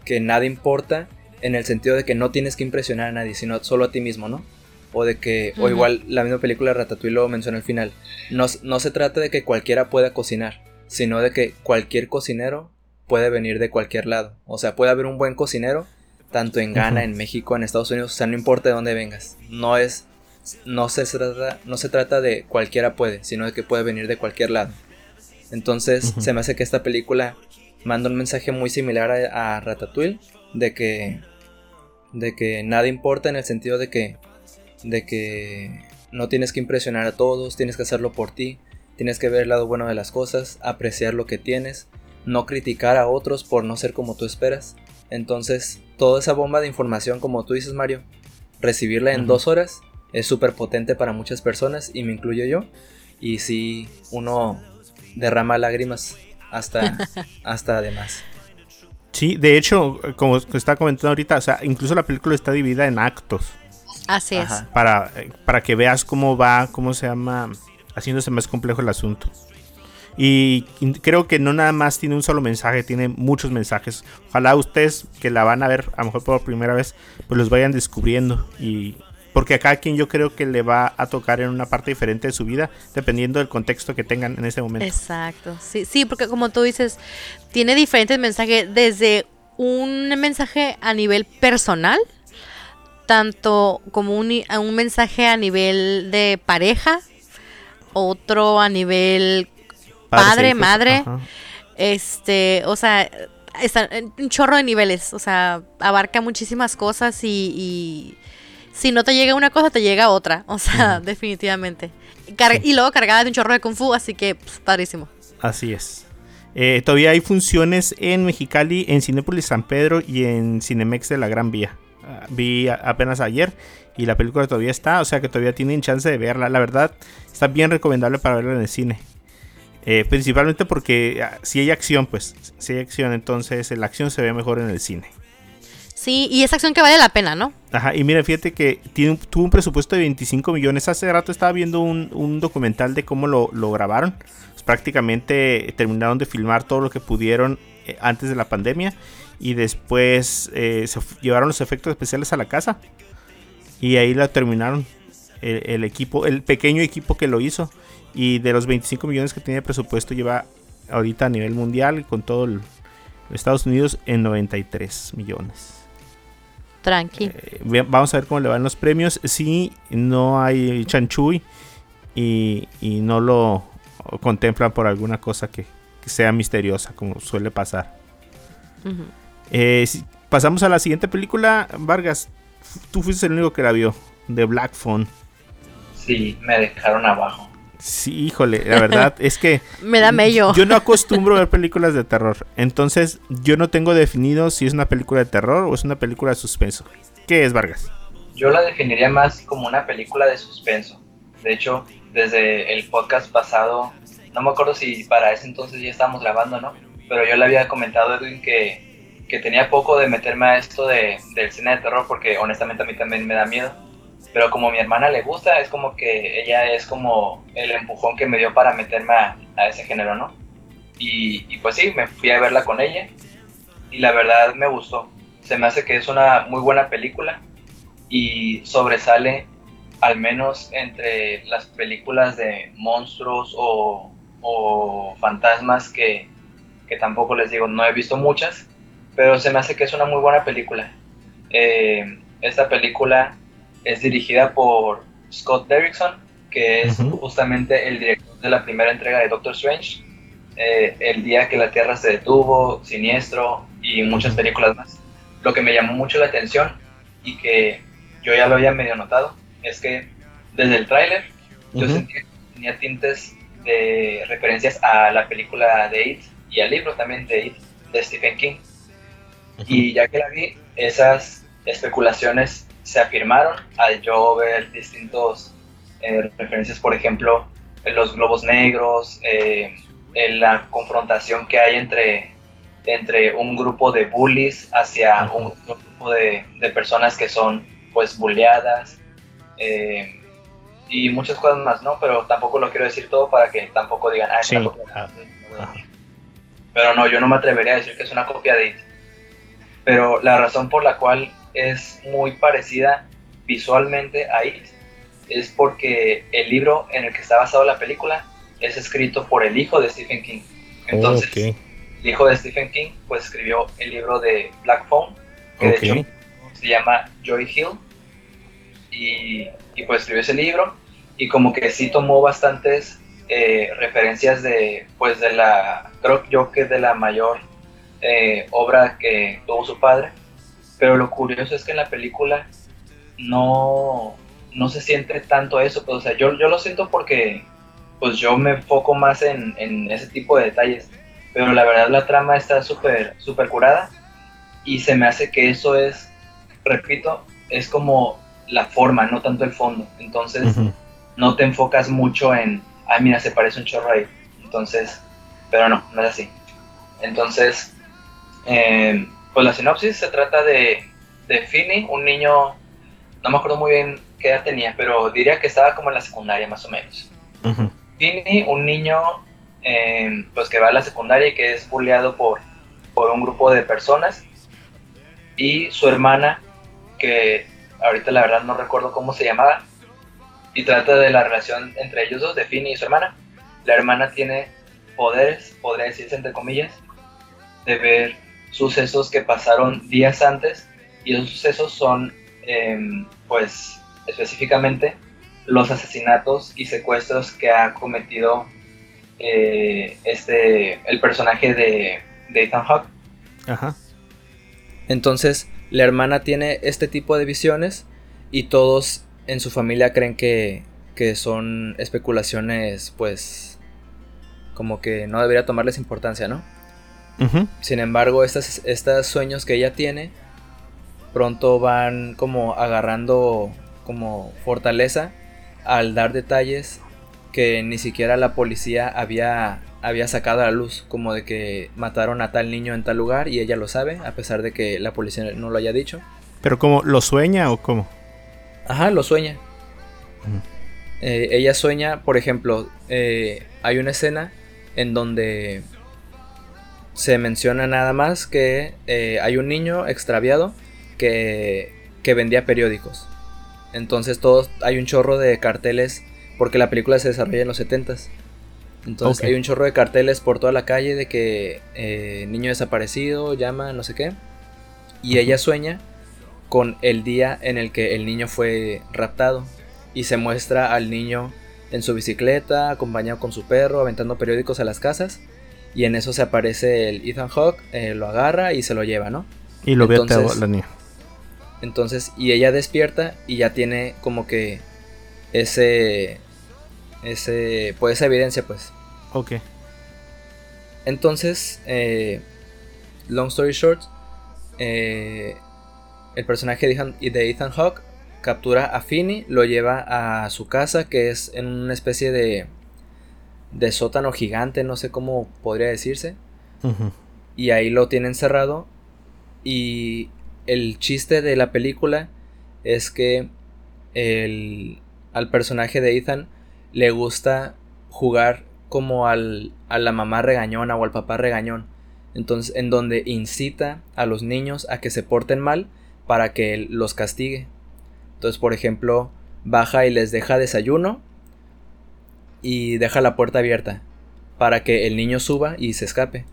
que nada importa en el sentido de que no tienes que impresionar a nadie, sino solo a ti mismo, ¿no? O de que, o igual la misma película Ratatouille lo menciona al final, no, no se trata de que cualquiera pueda cocinar, sino de que cualquier cocinero puede venir de cualquier lado. O sea, puede haber un buen cocinero, tanto en Ghana, en México, en Estados Unidos, o sea, no importa de dónde vengas. No es, no se trata, no se trata de cualquiera puede, sino de que puede venir de cualquier lado. Entonces, se me hace que esta película manda un mensaje muy similar a, a Ratatouille, de que, de que nada importa en el sentido de que, de que no tienes que impresionar a todos, tienes que hacerlo por ti, tienes que ver el lado bueno de las cosas, apreciar lo que tienes, no criticar a otros por no ser como tú esperas. Entonces, toda esa bomba de información, como tú dices, Mario, recibirla en dos horas es súper potente para muchas personas y me incluyo yo. Y si uno derrama lágrimas hasta, hasta además. Sí, de hecho, como estaba comentando ahorita, o sea, incluso la película está dividida en actos. Así es. Para, para que veas cómo va, cómo se llama, haciéndose más complejo el asunto. Y y creo que no nada más tiene un solo mensaje, tiene muchos mensajes. Ojalá ustedes que la van a ver a lo mejor por primera vez, pues los vayan descubriendo. Y porque a cada quien yo creo que le va a tocar en una parte diferente de su vida, dependiendo del contexto que tengan en ese momento. Exacto. Sí, sí, porque como tú dices, tiene diferentes mensajes, desde un mensaje a nivel personal, tanto como un, un mensaje a nivel de pareja, otro a nivel e padre, madre, ajá. este, o sea, está un chorro de niveles, o sea, abarca muchísimas cosas y, y si no te llega una cosa, te llega otra, o sea, definitivamente. Car- Y luego cargada de un chorro de kung fu, así que, pues, padrísimo. Así es. Eh, todavía hay funciones en Mexicali, en Cinépolis San Pedro y en Cinemex de la Gran Vía. Ah, vi apenas ayer y la película todavía está, o sea que todavía tienen chance de verla. La verdad, está bien recomendable para verla en el cine. Eh, principalmente porque ah, si hay acción, pues, si hay acción, entonces la acción se ve mejor en el cine. Sí, y es acción que vale la pena, ¿no? Ajá, y mira, fíjate que tiene tuvo un presupuesto de 25 millones. Hace rato estaba viendo un, documental de cómo lo, grabaron. Pues prácticamente terminaron de filmar todo lo que pudieron eh, antes de la pandemia. Y después eh, se llevaron los efectos especiales a la casa. Y ahí la terminaron. El, equipo, el pequeño equipo que lo hizo. Y de los 25 millones que tiene presupuesto, lleva ahorita a nivel mundial con todo el Estados Unidos en 93 millones. Tranqui. Eh, vamos a ver cómo le van los premios. Si no hay chanchuy y, y no lo contemplan por alguna cosa que, que sea misteriosa, como suele pasar. Eh, si- pasamos a la siguiente película. Vargas, tú fuiste el único que la vio, de Black Phone. Sí, me dejaron abajo. Sí, híjole, la verdad es que Me da mello. yo no acostumbro ver películas de terror. Entonces, yo no tengo definido si es una película de terror o es una película de suspenso. ¿Qué es, Vargas? Yo la definiría más como una película de suspenso. De hecho, desde el podcast pasado, no me acuerdo si para ese entonces ya estábamos grabando, ¿no? Pero yo le había comentado a Edwin que, que tenía poco de meterme a esto de, del cine de terror porque honestamente a mí también me da miedo. Pero como mi hermana le gusta, es como que ella es como el empujón que me dio para meterme a, a ese género, ¿no? Y, y pues sí, me fui a verla con ella y la verdad me gustó. Se me hace que es una muy buena película y sobresale al menos entre las películas de monstruos o, o fantasmas que, que tampoco les digo, no he visto muchas, pero se me hace que es una muy buena película. Eh, esta película es dirigida por Scott Derrickson, que es justamente el director de la primera entrega de Doctor Strange, eh, El día que la Tierra se detuvo, Siniestro y muchas películas más. Lo que me llamó mucho la atención y que yo ya lo había medio notado es que desde el tráiler yo Ujú. sentí que tenía tintes de referencias a la película de It y al libro también de It de Stephen King. Y ya que la vi, esas especulaciones se afirmaron al yo ver distintos eh, referencias, por ejemplo, los globos negros, eh, en la confrontación que hay entre, entre un grupo de bullies hacia un grupo de, de personas que son pues bulleadas eh, y muchas cosas más, ¿no? Pero tampoco lo quiero decir todo para que tampoco digan, ah, es Sí. una copia. Ah. Pero no, yo no me atrevería a decir que es una copia de It. Pero la razón por la cual es muy parecida visualmente a It es porque el libro en el que está basado la película es escrito por el hijo de Stephen King. Entonces, el hijo de Stephen King pues escribió el libro de Black Phone, que de hecho se llama Joy Hill. Y, y, pues escribió ese libro y como que sí tomó bastantes eh, referencias de pues de la creo yo que de la mayor eh, obra que tuvo su padre pero lo curioso es que en la película no no se siente tanto eso pues, o sea yo, yo lo siento porque pues yo me enfoco más en, en ese tipo de detalles pero la verdad la trama está súper súper curada y se me hace que eso es repito es como la forma no tanto el fondo entonces no te enfocas mucho en, ah, mira, se parece un chorro ahí. Entonces, pero no, no es así. Entonces, eh, pues la sinopsis se trata de, de Finney, un niño, no me acuerdo muy bien qué edad tenía, pero diría que estaba como en la secundaria más o menos. Ujú. Finney, un niño eh, pues que va a la secundaria y que es bulleado por, por un grupo de personas y su hermana que ahorita la verdad no recuerdo cómo se llamaba y trata de la relación entre ellos dos, de Finney y su hermana. La hermana tiene poderes, podría decirse entre comillas, de ver sucesos que pasaron días antes y esos sucesos son em, pues específicamente los asesinatos y secuestros que ha cometido eh, este el personaje de, de Ethan Hawke. Ajá. Entonces, la hermana tiene este tipo de visiones y todos en su familia creen que, que son especulaciones, pues, como que no debería tomarles importancia, ¿no? Sin embargo, estas, estos sueños que ella tiene pronto van como agarrando como fortaleza al dar detalles que ni siquiera la policía había, había sacado a la luz, como de que mataron a tal niño en tal lugar y ella lo sabe, a pesar de que la policía no lo haya dicho. Pero como lo sueña o cómo? Ajá, lo sueña. Eh, ella sueña, por ejemplo, eh, hay una escena en donde se menciona nada más que eh, hay un niño extraviado que, que vendía periódicos. Entonces todos hay un chorro de carteles porque la película se desarrolla en los 70s. Entonces hay un chorro de carteles por toda la calle de que eh, niño desaparecido, llama, no sé qué. Y ella sueña con el día en el que el niño fue raptado y se muestra al niño en su bicicleta, acompañado con su perro, aventando periódicos a las casas. Y en eso se aparece el Ethan Hawke, eh, lo agarra y se lo lleva, ¿no? Y lo Entonces- atado la niña. Entonces, y ella despierta y ya tiene como que ese, ese, pues esa evidencia, pues. Ok. Entonces, eh, long story short, eh, el personaje de Ethan, Hawke captura a Finney, lo lleva a su casa, que es en una especie de, de sótano gigante, no sé cómo podría decirse, y ahí lo tiene encerrado. Y el chiste de la película es que el, al personaje de Ethan le gusta jugar como al, a la mamá regañona o al papá regañón. Entonces, en donde incita a los niños a que se porten mal para que él los castigue. Entonces, por ejemplo, baja y les deja desayuno y deja la puerta abierta para que el niño suba y se escape.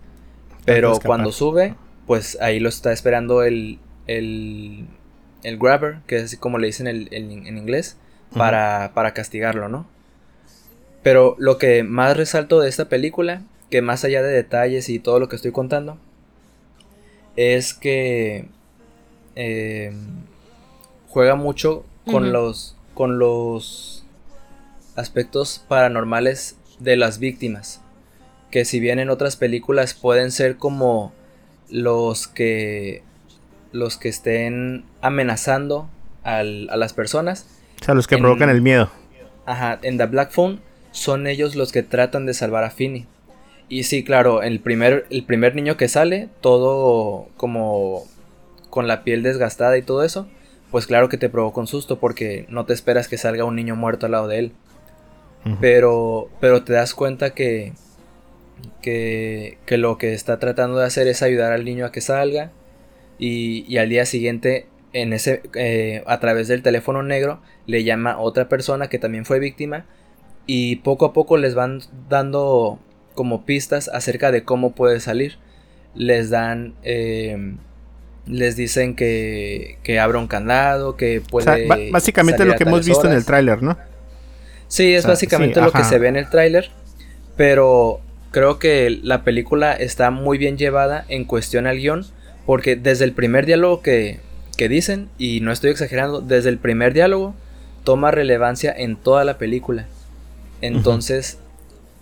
Pero cuando sube, pues ahí lo está esperando el, el, el grabber, que es así como le dicen el- el- en inglés, para, para castigarlo, ¿no? Pero lo que más resalto de esta película, que más allá de detalles y todo lo que estoy contando, es que eh, juega mucho con los con los aspectos paranormales de las víctimas que si bien en otras películas pueden ser como los que los que estén amenazando al- a las personas O sea, los que En- provocan el miedo. Ajá, en The Black Phone son ellos los que tratan de salvar a Finney. Y sí, claro, el primer, el primer niño que sale, todo como con la piel desgastada y todo eso, pues claro que te provoca un susto porque no te esperas que salga un niño muerto al lado de él. Pero, pero te das cuenta que, que, que lo que está tratando de hacer es ayudar al niño a que salga. Y, y al día siguiente, en ese, eh, a través del teléfono negro, le llama a otra persona que también fue víctima. Y poco a poco les van dando como pistas acerca de cómo puede salir. Les dan... eh, les dicen que, que abra un candado, que O puede... sea, básicamente lo que hemos visto en el tráiler, ¿no? Sí, es O sea, básicamente sí, lo que se ve en el tráiler, pero creo que la película está muy bien llevada en cuestión al guion, porque desde el primer diálogo que, que dicen, y no estoy exagerando, desde el primer diálogo toma relevancia en toda la película. Entonces,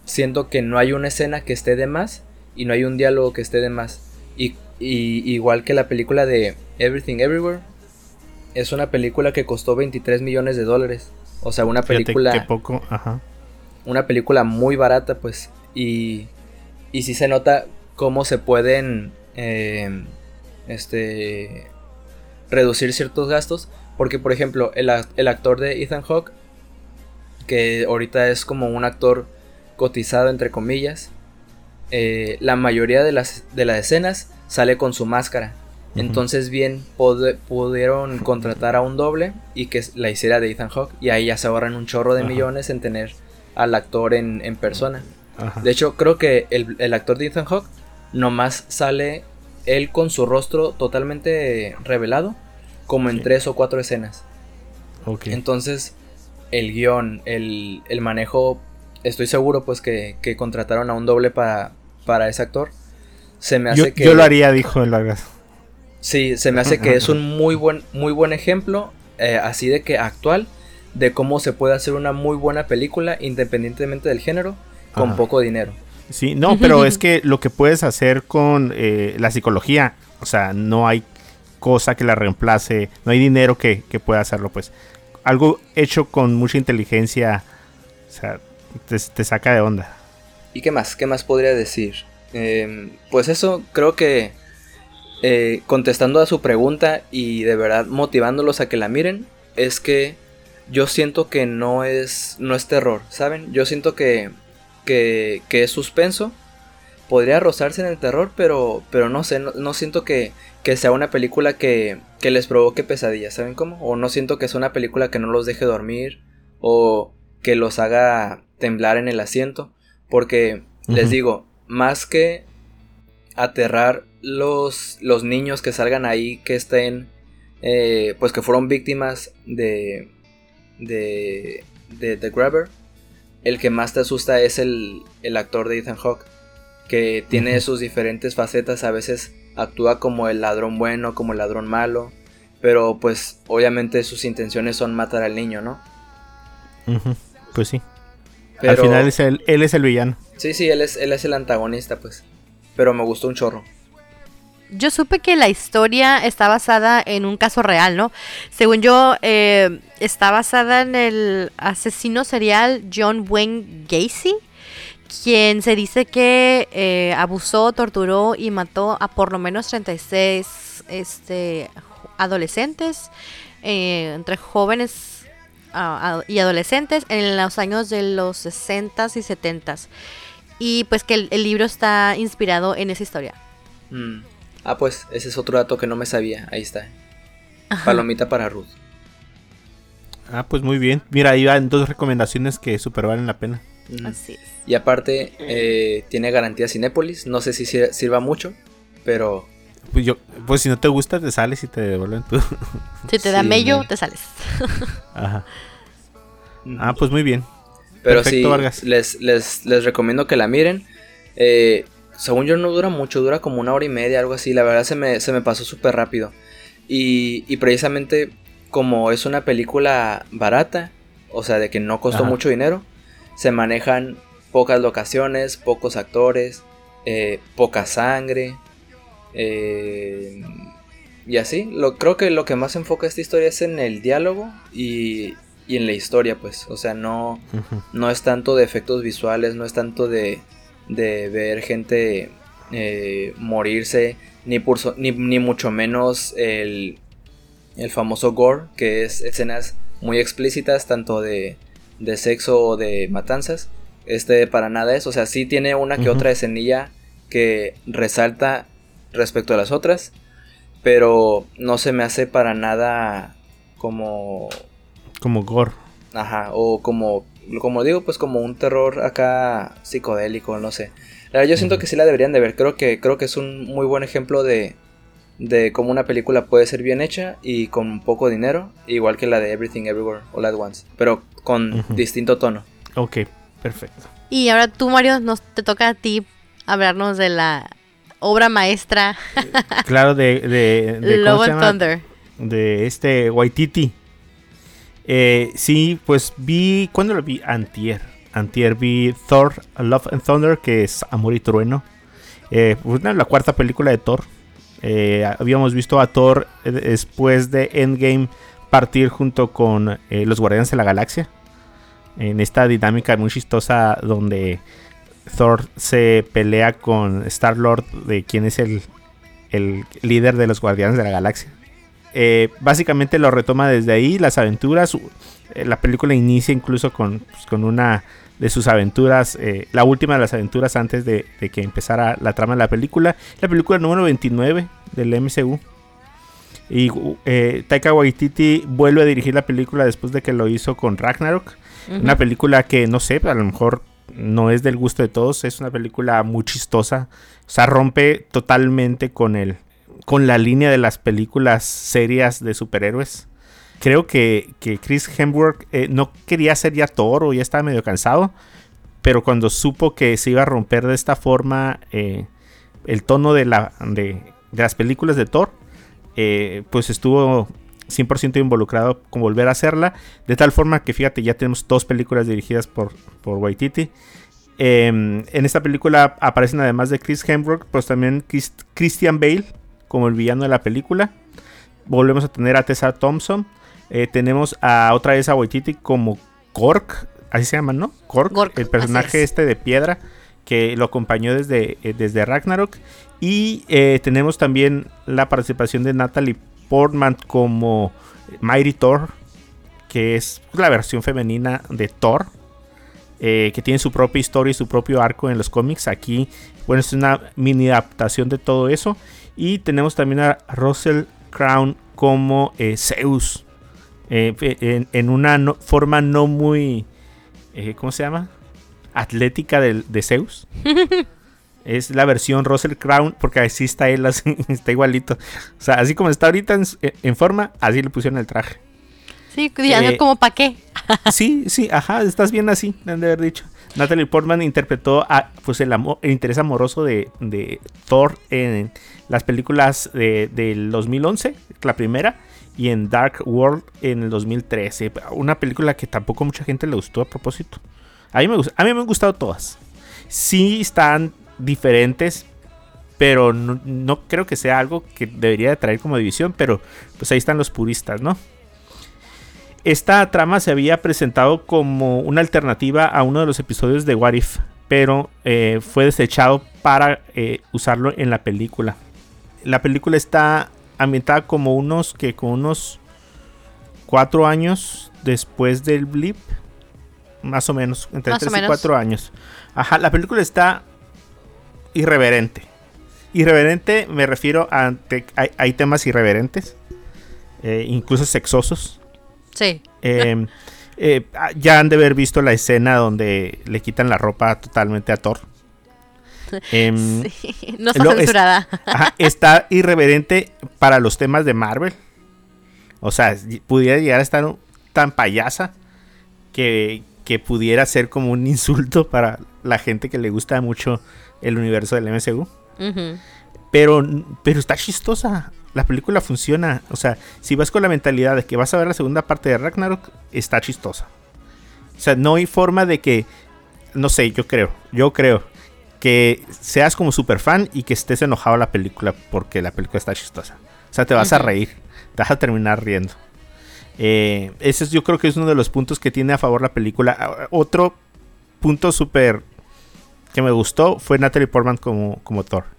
siento que no hay una escena que esté de más y no hay un diálogo que esté de más. Y, y igual que la película de Everything Everywhere, es una película que costó 23 millones de dólares. O sea, una Fíjate película poco, ajá. una película muy barata, pues. Y, y sí se nota cómo se pueden eh, este, reducir ciertos gastos. Porque, por ejemplo, el, el actor de Ethan Hawke, que ahorita es como un actor cotizado, entre comillas, eh, la mayoría de las, de las escenas sale con su máscara. Entonces bien pod- pudieron contratar a un doble y que la hiciera de Ethan Hawke y ahí ya se ahorran un chorro de Ajá. millones en tener al actor en, en persona. Ajá. De hecho creo que el, el actor de Ethan Hawke nomás sale él con su rostro totalmente revelado como en Sí. tres o cuatro escenas. Entonces el guion, el, el manejo, estoy seguro pues que, que contrataron a un doble para, para ese actor. Se me hace yo, que... yo lo haría, dijo el Vargas. Sí, se me hace que es un muy buen, muy buen ejemplo, eh, así de que actual, de cómo se puede hacer una muy buena película independientemente del género, con Ajá. poco dinero. Sí, no, pero es que lo que puedes hacer con eh, la psicología, o sea, no hay cosa que la reemplace, no hay dinero que, que pueda hacerlo, pues. Algo hecho con mucha inteligencia, o sea, te, te saca de onda. ¿Y qué más? ¿Qué más podría decir? Eh, pues eso, creo que eh, contestando a su pregunta y de verdad motivándolos a que la miren, es que yo siento que no es, no es terror, ¿saben? Yo siento que, que, que es suspenso. Podría rozarse en el terror, pero, pero no sé, no, no siento que, que sea una película que, que les provoque pesadillas, ¿saben cómo? O no siento que sea una película que no los deje dormir o que los haga temblar en el asiento. Porque les digo, más que aterrar los, los niños que salgan ahí, que estén, eh, pues que fueron víctimas de, de, de The Grabber, el que más te asusta es el, el actor de Ethan Hawke, que tiene sus diferentes facetas, a veces actúa como el ladrón bueno, como el ladrón malo, pero pues obviamente sus intenciones son matar al niño, ¿no? Pues sí. Pero, Al final es el, él es el villano. Sí, sí, él es, él es el antagonista, pues. Pero me gustó un chorro. Yo supe que la historia está basada en un caso real, ¿no? Según yo, eh, está basada en el asesino serial John Wayne Gacy, quien se dice que eh, abusó, torturó y mató a por lo menos 36 este, adolescentes, eh, entre jóvenes y adolescentes, en los años de los 60s y 70s. Y pues que el- el libro está inspirado en esa historia. Mm. Ah, pues ese es otro dato que no me sabía. Ahí está. Palomita para Ruth. Ah, pues muy bien. Mira, ahí van dos recomendaciones que super valen la pena. Mm. Así es. Y aparte, eh, tiene garantía Cinépolis. No sé si sir- sirva mucho, pero Pues yo, pues si no te gusta, te sales y te devuelven tú. Si te da Sí, mello, me- te sales. Ajá. Ah, pues muy bien. Pero Perfecto, sí, Vargas. Les, les, les recomiendo que la miren. Eh, según yo no dura mucho, dura como una hora y media, algo así. La verdad se me, se me pasó súper rápido. Y, y precisamente como es una película barata, o sea, de que no costó Ajá. mucho dinero, se manejan pocas locaciones, pocos actores, eh, poca sangre. eh, y así, lo, creo que lo que más enfoca esta historia es en el diálogo y, y en la historia, pues. O sea, no, no es tanto de efectos visuales, no es tanto de, de ver gente eh, morirse, ni, por so- ni, ni mucho menos el, el famoso gore, que es escenas muy explícitas, tanto de, de sexo o de matanzas. Este para nada es, o sea, sí tiene una que otra escenilla que resalta respecto a las otras, pero no se me hace para nada como Como gore. Ajá, o como, como digo, pues como un terror acá psicodélico, no sé. La verdad, yo siento que sí la deberían de ver. Creo que, creo que es un muy buen ejemplo de, de cómo una película puede ser bien hecha y con poco dinero, igual que la de Everything Everywhere All at Once, pero con distinto tono. Ok, perfecto. Y ahora tú, Mario, nos te toca a ti hablarnos de la obra maestra Claro, de. de, de ¿cómo Love se and llama? Thunder. de este Waititi. Eh, sí, pues vi, ¿cuándo lo vi? Antier. Antier vi Thor, Love and Thunder, que es Amor y Trueno. Eh, pues, la cuarta película de Thor. Eh, habíamos visto a Thor eh, después de Endgame partir junto con eh, los Guardianes de la Galaxia. En esta dinámica muy chistosa donde Thor se pelea con Star Lord de quién es el, el líder de los Guardianes de la Galaxia. Eh, básicamente lo retoma desde ahí, las aventuras. eh, la película inicia incluso con, pues, con una de sus aventuras, eh, la última de las aventuras antes de, de que empezara la trama de la película. La película número 29 del MCU. Y Taika Waititi vuelve a dirigir la película después de que lo hizo con Ragnarok. Una película que no sé, a lo mejor no es del gusto de todos. Es una película muy chistosa. O sea, rompe totalmente con el. Con la línea de las películas serias de superhéroes. Creo que, que Chris Hemsworth eh, no quería ser ya Thor o ya estaba medio cansado. Pero cuando supo que se iba a romper de esta forma eh, el tono de, la, de, las películas de Thor, eh, pues estuvo 100% involucrado con volver a hacerla. De tal forma que, fíjate, ya tenemos dos películas dirigidas por, por Waititi. Eh, en esta película aparecen además de Chris Hemsworth, pues también Chris- Christian Bale como el villano de la película. Volvemos a tener a Tessa Thompson. Eh, tenemos a otra vez a Waititi como Cork, así se llama, ¿no? Cork, Gork, el personaje es. este de piedra que lo acompañó desde, eh, desde Ragnarok. Y eh, tenemos también la participación de Natalie Portman como Mighty Thor, que es la versión femenina de Thor, eh, que tiene su propia historia y su propio arco en los cómics. Aquí, bueno, es una mini adaptación de todo eso. Y tenemos también a Russell Crown como eh, Zeus, eh, en, en una no- forma no muy, eh, ¿cómo se llama? Atlética del- de Zeus. Es la versión Russell Crown, porque así está él, así, está igualito. O sea, así como está ahorita en, en forma, así le pusieron el traje. Sí, ya no Eh, como pa' qué. Sí, sí, ajá, estás bien así, han de haber dicho. Natalie Portman interpretó a, pues el, amo- el interés amoroso de, Thor en las películas de- del 2011, la primera, y en Dark World en el 2013. Una película que tampoco mucha gente le gustó a propósito. A mí me, a mí me han gustado todas. Sí están diferentes, pero no, creo que sea algo que debería de traer como división, pero pues ahí están los puristas, ¿no? Esta trama se había presentado como una alternativa a uno de los episodios de What If, pero eh, fue desechado para eh, usarlo en la película. La película está ambientada como unos que con unos cuatro años después del blip, más o menos, entre Más o 3 y menos. 4 años. Ajá, la película está irreverente. Irreverente me refiero a te- hay, hay temas irreverentes, eh, incluso sexosos. Sí. Eh, eh, ya han de haber visto la escena donde le quitan la ropa totalmente a Thor. Em, Sí, no está Lo- es- censurada. Ajá, está irreverente para los temas de Marvel. O sea, pudiera llegar a estar tan payasa que, que pudiera ser como un insulto para la gente que le gusta mucho el universo del MCU. Pero, pero está chistosa. La película funciona. O sea, si vas con la mentalidad de que vas a ver la segunda parte de Ragnarok, está chistosa. O sea, no hay forma de que, no sé, yo creo, yo creo que seas como super fan y que estés enojado a la película porque la película está chistosa. O sea, te vas a reír, te vas a terminar riendo. Eh, ese es, yo creo que es uno de los puntos que tiene a favor la película. Ah, Otro punto súper que me gustó fue Natalie Portman como, como Thor.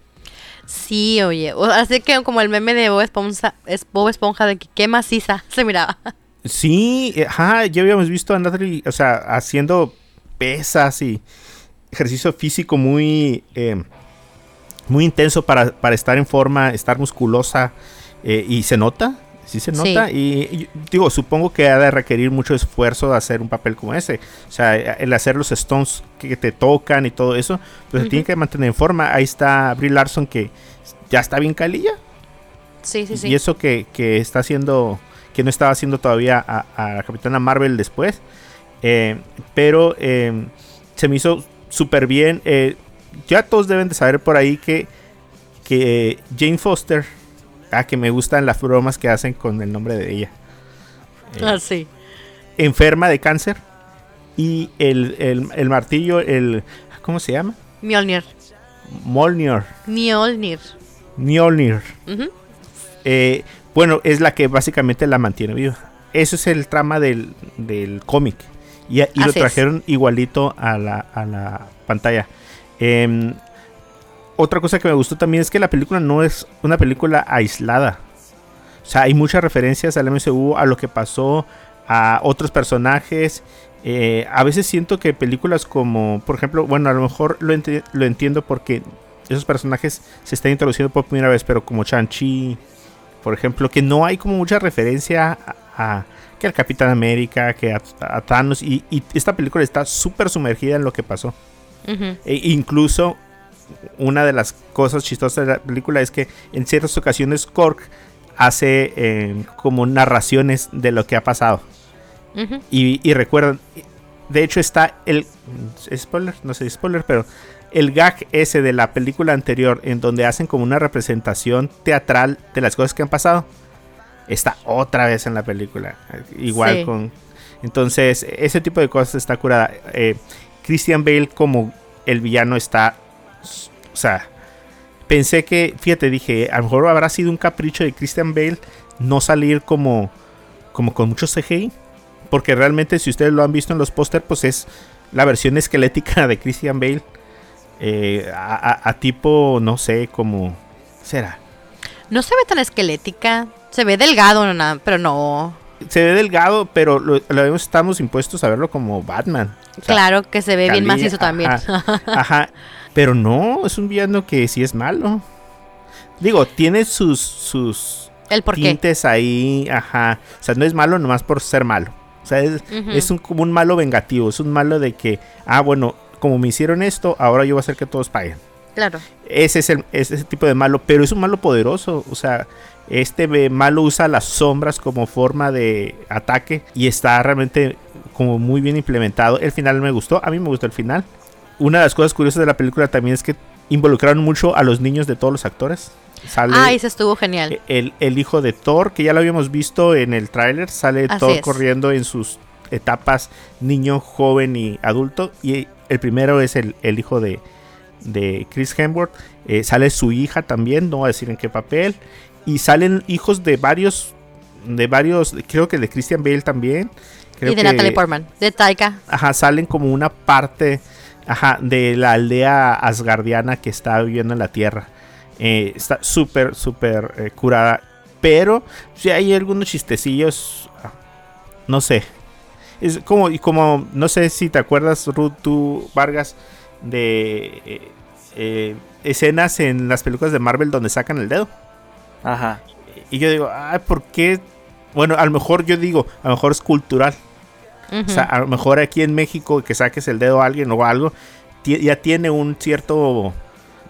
Sí, oye. Así que como el meme de Bob Esponja, es Bob Esponja de que qué maciza se miraba. Sí, ajá, ya habíamos visto a Natalie, o sea, haciendo pesas y ejercicio físico muy, eh, muy intenso para, para estar en forma, estar musculosa eh, y se nota, sí se Sí. nota. Y, y digo, supongo que ha de requerir mucho esfuerzo hacer un papel como ese. O sea, el hacer los stones que te tocan y todo eso, pues se tiene que mantener en forma. Ahí está Brie Larson que ya está bien calilla. Sí, sí, sí. Y eso que, que está haciendo, que no estaba haciendo todavía a, a la Capitana Marvel después. Eh, pero eh, se me hizo súper bien. eh, ya todos deben de saber por ahí que, que Jane Foster, ah, que me gustan las bromas que hacen con el nombre de ella, eh, Ah, sí. enferma de cáncer. Y el, el- el martillo, el... ¿Cómo se llama? Mjolnir. Molnir. Mjolnir. Mjolnir. Eh, bueno, es la que básicamente la mantiene viva. Eso es el trama del, del cómic. Y, y lo es. trajeron igualito a la, a la pantalla. Em, otra cosa que me gustó también es que la película no es una película aislada. O sea, hay muchas referencias al MCU, a lo que pasó, a otros personajes. Eh, a veces siento que películas como, por ejemplo, bueno, a lo mejor lo, enti- lo entiendo porque esos personajes se están introduciendo por primera vez, pero como Chan-Chi, por ejemplo, que no hay como mucha referencia a, a- que al Capitán América, que a, a Thanos, y, y esta película está súper sumergida en lo que pasó. E incluso una de las cosas chistosas de la película es que en ciertas ocasiones Cork hace eh, como narraciones de lo que ha pasado. Y, y recuerdan, de hecho está el spoiler, no sé spoiler, pero el gag ese de la película anterior en donde hacen como una representación teatral de las cosas que han pasado, está otra vez en la película, igual Sí. con entonces ese tipo de cosas está curada. Eh, Christian Bale como el villano está, o sea, pensé que, fíjate, dije, a lo mejor habrá sido un capricho de Christian Bale no salir como como con mucho CGI. Porque realmente, si ustedes lo han visto en los póster, pues es la versión esquelética de Christian Bale. eh, a, a- a tipo, no sé, como. ¿qué ¿Será? No se ve tan esquelética. Se ve delgado, no, pero no. Se ve delgado, pero lo, estamos impuestos a verlo como Batman. O sea, claro que se ve bien macizo también. Ajá, ajá. Pero no, es un villano que sí es malo. Digo, tiene sus, sus El por qué. tintes ahí, ajá. O sea, no es malo nomás por ser malo. O sea, es, es un, como un malo vengativo. Es un malo de que, ah, bueno, como me hicieron esto, ahora yo voy a hacer que todos paguen. Claro. Ese es el, es ese tipo de malo, pero es un malo poderoso. O sea, este malo usa las sombras como forma de ataque y está realmente como muy bien implementado. El final me gustó, a mí me gustó el final. Una de las cosas curiosas de la película también es que involucraron mucho a los niños de todos los actores. Sale Ah, ese estuvo genial. el, el hijo de Thor, que ya lo habíamos visto en el tráiler, sale Así Thor es. corriendo en sus etapas niño, joven y adulto. Y el primero es el, el hijo de, de Chris Hemsworth. Eh, sale su hija también, no voy a decir en qué papel. Y salen hijos de varios, de varios, creo que de Christian Bale también. Creo y de que- Natalie Portman. De Taika. Ajá, salen como una parte ajá, de la aldea asgardiana que está viviendo en la Tierra. Eh, está súper, súper eh, curada. Pero si hay algunos chistecillos, ah, no sé. Es como, y como, no sé si te acuerdas, Ruth, tú, Vargas, de eh, escenas en las películas de Marvel donde sacan el dedo. Ajá. Y yo digo, ay, ¿por qué? Bueno, a lo mejor yo digo, a lo mejor es cultural. O sea, a lo mejor aquí en México que saques el dedo a alguien o algo, ya tiene un cierto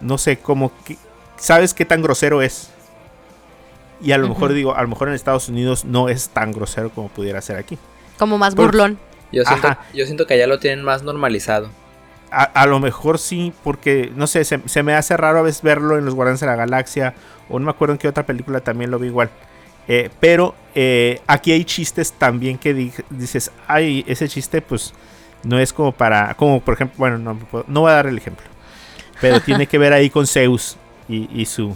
no sé, como que sabes qué tan grosero es. Y a lo mejor digo, a lo mejor en Estados Unidos no es tan grosero como pudiera ser aquí. Como más burlón. Yo siento, yo siento que allá lo tienen más normalizado. A, a lo mejor sí, porque no sé, se, se me hace raro a veces verlo en los Guardianes de la Galaxia. O no me acuerdo en qué otra película también lo vi igual. Eh, pero eh, aquí hay chistes también que di- dices, ay, ese chiste pues no es como para, como por ejemplo, bueno, no, no voy a dar el ejemplo. Pero tiene que ver ahí con Zeus y, y su,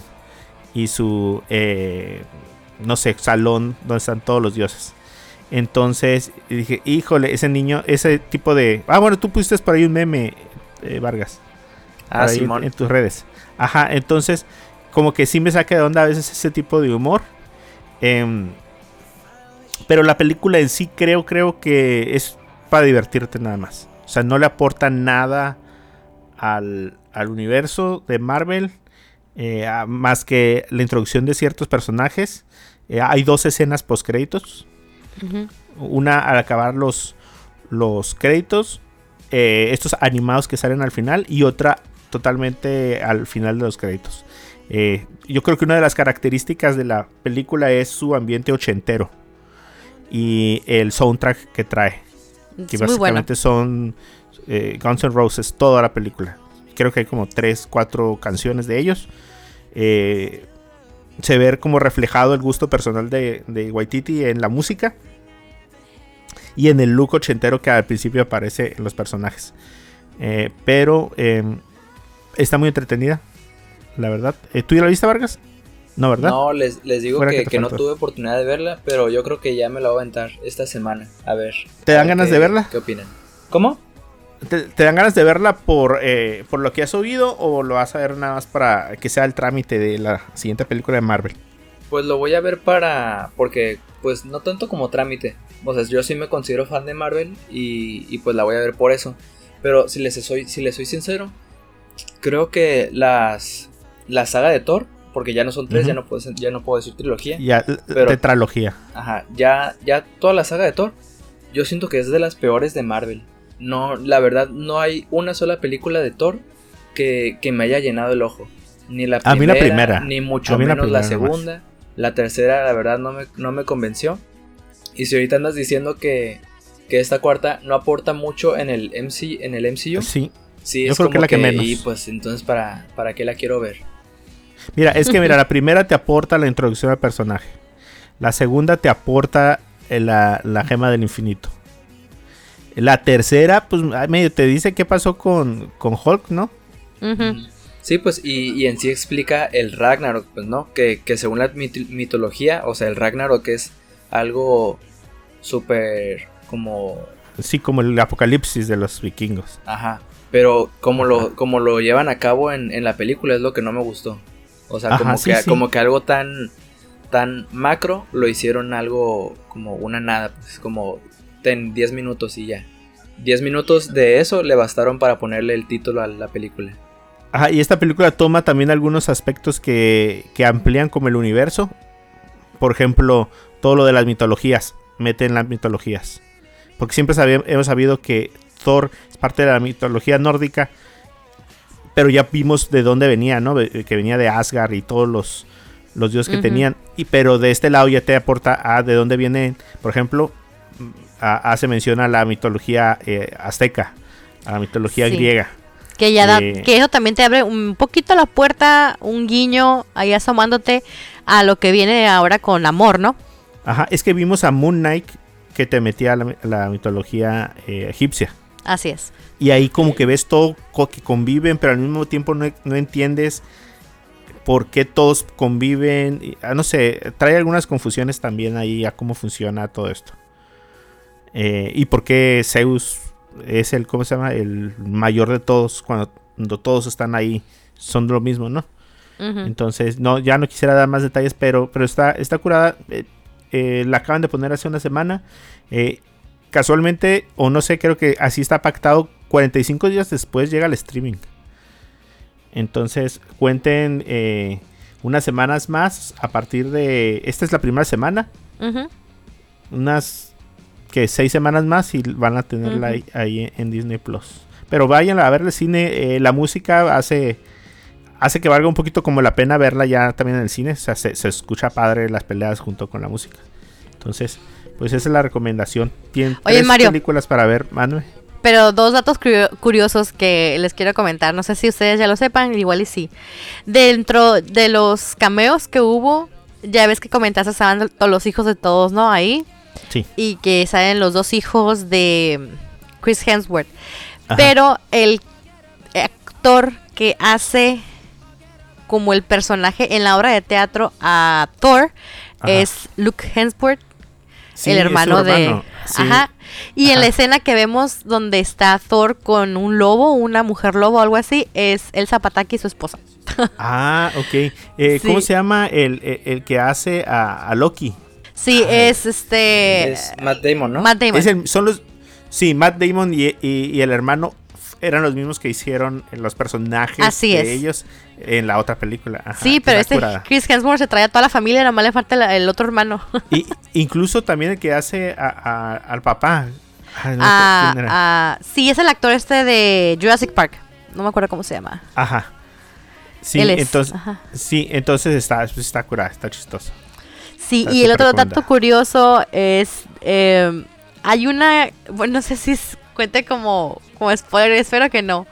y su, eh, no sé, salón donde están todos los dioses. Entonces dije, híjole, ese niño, ese tipo de... Ah, bueno, tú pusiste por ahí un meme, eh, Vargas. Ah, en- Simón. En, tus redes. Ajá, entonces como que sí me saca de onda a veces ese tipo de humor. Em, pero la película en sí creo, creo que es para divertirte nada más. O sea, no le aporta nada al, al universo de Marvel. eh, más que la introducción de ciertos personajes. Eh, hay dos escenas post créditos. Una al acabar los, los créditos. eh, estos animados que salen al final. Y otra totalmente al final de los créditos. Eh, yo creo que una de las características de la película es su ambiente ochentero. Y el soundtrack que trae. Que bueno. básicamente son eh, Guns N' Roses, toda la película. Creo que hay como 3, 4 canciones de ellos. Eh, se ve como reflejado el gusto personal de, de Waititi en la música. Y en el look ochentero que al principio aparece en los personajes. Eh, pero eh, está muy entretenida, la verdad. Eh, ¿Tú ya la viste, Vargas? No, ¿verdad? No, les, les digo Fuera que, que no tuve oportunidad de verla, pero yo creo que ya me la voy a aventar esta semana. A ver. ¿Te dan ganas qué- de verla? ¿Qué opinan? ¿Cómo? ¿Te, te dan ganas de verla por, eh, por lo que has oído o lo vas a ver nada más para que sea el trámite de la siguiente película de Marvel? Pues lo voy a ver para. Porque, pues no tanto como trámite. O sea, yo sí me considero fan de Marvel y, y pues la voy a ver por eso. Pero si les soy, si les soy sincero, creo que las. La saga de Thor, porque ya no son tres, ya, no puedo, ya no puedo decir trilogía. Ya, Pero- tetralogía. Ajá, ya, ya toda la saga de Thor, yo siento que es de las peores de Marvel. No, la verdad, no hay una sola película de Thor que, que me haya llenado el ojo. Ni la primera, A mí la primera. ni mucho la menos la, nomás. segunda. La tercera, la verdad, no me, no me convenció. Y si ahorita andas diciendo que, que esta cuarta no aporta mucho en el, MC, en el MCU, Sí. sí, yo es creo que como la que menos. Y pues entonces, ¿para, ¿para qué la quiero ver? Mira, es que mira, la primera te aporta la introducción al personaje. La segunda te aporta eh, la, la gema del infinito. La tercera, pues medio te dice qué pasó con, con Hulk, ¿no? Sí, pues, y, y en sí explica el Ragnarok, pues, ¿no? Que, que según la mit- mitología, o sea, el Ragnarok es algo súper como... Sí, como el apocalipsis de los vikingos. Ajá. Pero como lo, como lo llevan a cabo en, en la película es lo que no me gustó. O sea, Ajá, como, sí, que, sí. como que algo tan, tan macro lo hicieron algo como una nada, pues como ten 10 minutos y ya. 10 minutos de eso le bastaron para ponerle el título a la película. Ajá, y esta película toma también algunos aspectos que, que amplían como el universo. Por ejemplo, todo lo de las mitologías. Meten las mitologías. Porque siempre sabi- hemos sabido que Thor es parte de la mitología nórdica. Pero ya vimos de dónde venía, ¿no? Que venía de Asgard y todos los, los dioses que tenían. Y pero de este lado ya te aporta a de dónde vienen. Por ejemplo, a- hace mención a la mitología eh, azteca. A la mitología Sí. griega. Que ya da, Eh. que eso también te abre un poquito la puerta, un guiño ahí asomándote a lo que viene ahora con amor, ¿no? Ajá, es que vimos a Moon Knight que te metía a la, a la mitología eh, egipcia. Así es. Y ahí como que ves todo que conviven, pero al mismo tiempo no, no entiendes por qué todos conviven. Ah, no sé, trae algunas confusiones también ahí a cómo funciona todo esto. Eh, y por qué Zeus es el, ¿cómo se llama? El mayor de todos cuando, cuando todos están ahí. Son lo mismo, ¿no? Entonces, no, ya no quisiera dar más detalles, pero, pero está, está curada. Eh, eh, la acaban de poner hace una semana. Casualmente, o no sé, creo que así está pactado. 45 días después llega el streaming. Entonces, cuenten eh, unas semanas más a partir de. Esta es la primera semana. Unas que seis semanas más y van a tenerla ahí, ahí en Disney Plus. Pero vayan a ver el cine. eh, la música hace hace que valga un poquito como la pena verla ya también en el cine. O sea, se, se escucha padre las peleas junto con la música. Entonces, pues esa es la recomendación. Tienen Oye, tres Mario. películas para ver, Manuel. Pero dos datos curio- curiosos que les quiero comentar. No sé si ustedes ya lo sepan, igual y sí. Dentro de los cameos que hubo, ya ves que comentaste, estaban todos los hijos de todos, ¿no? Ahí. Sí. Y que salen los dos hijos de Chris Hemsworth. Ajá. Pero el actor que hace como el personaje en la obra de teatro a Thor Ajá. es Luke Hemsworth Sí, el es su hermano, de. sí. Ajá. Y en la escena que vemos donde está Thor con un lobo, una mujer lobo, algo así, es el Zapataki y su esposa. Ah, ok. Eh, ¿Cómo Sí. se llama el, el- el que hace a, a Loki? Sí, es este. Es Matt Damon, ¿no? Matt Damon. Es el- son los. Sí, Matt Damon y, y- y el hermano eran los mismos que hicieron los personajes Así de es. ellos en la otra película. Ajá, sí, pero este curada. Chris Hemsworth se trae a toda la familia, nada más le falta la- el otro hermano. Y incluso también el que hace a- a- al papá. Ay, no Ah, ah, sí, es el actor este de Jurassic Park. No me acuerdo cómo se llama. Ajá. Sí, Él es, entonces, ajá. sí, entonces está, pues está curada, está chistoso. Sí, Está y el otro dato curioso es, eh, hay una, bueno, no sé si es- cuente como, como spoiler, espero que no,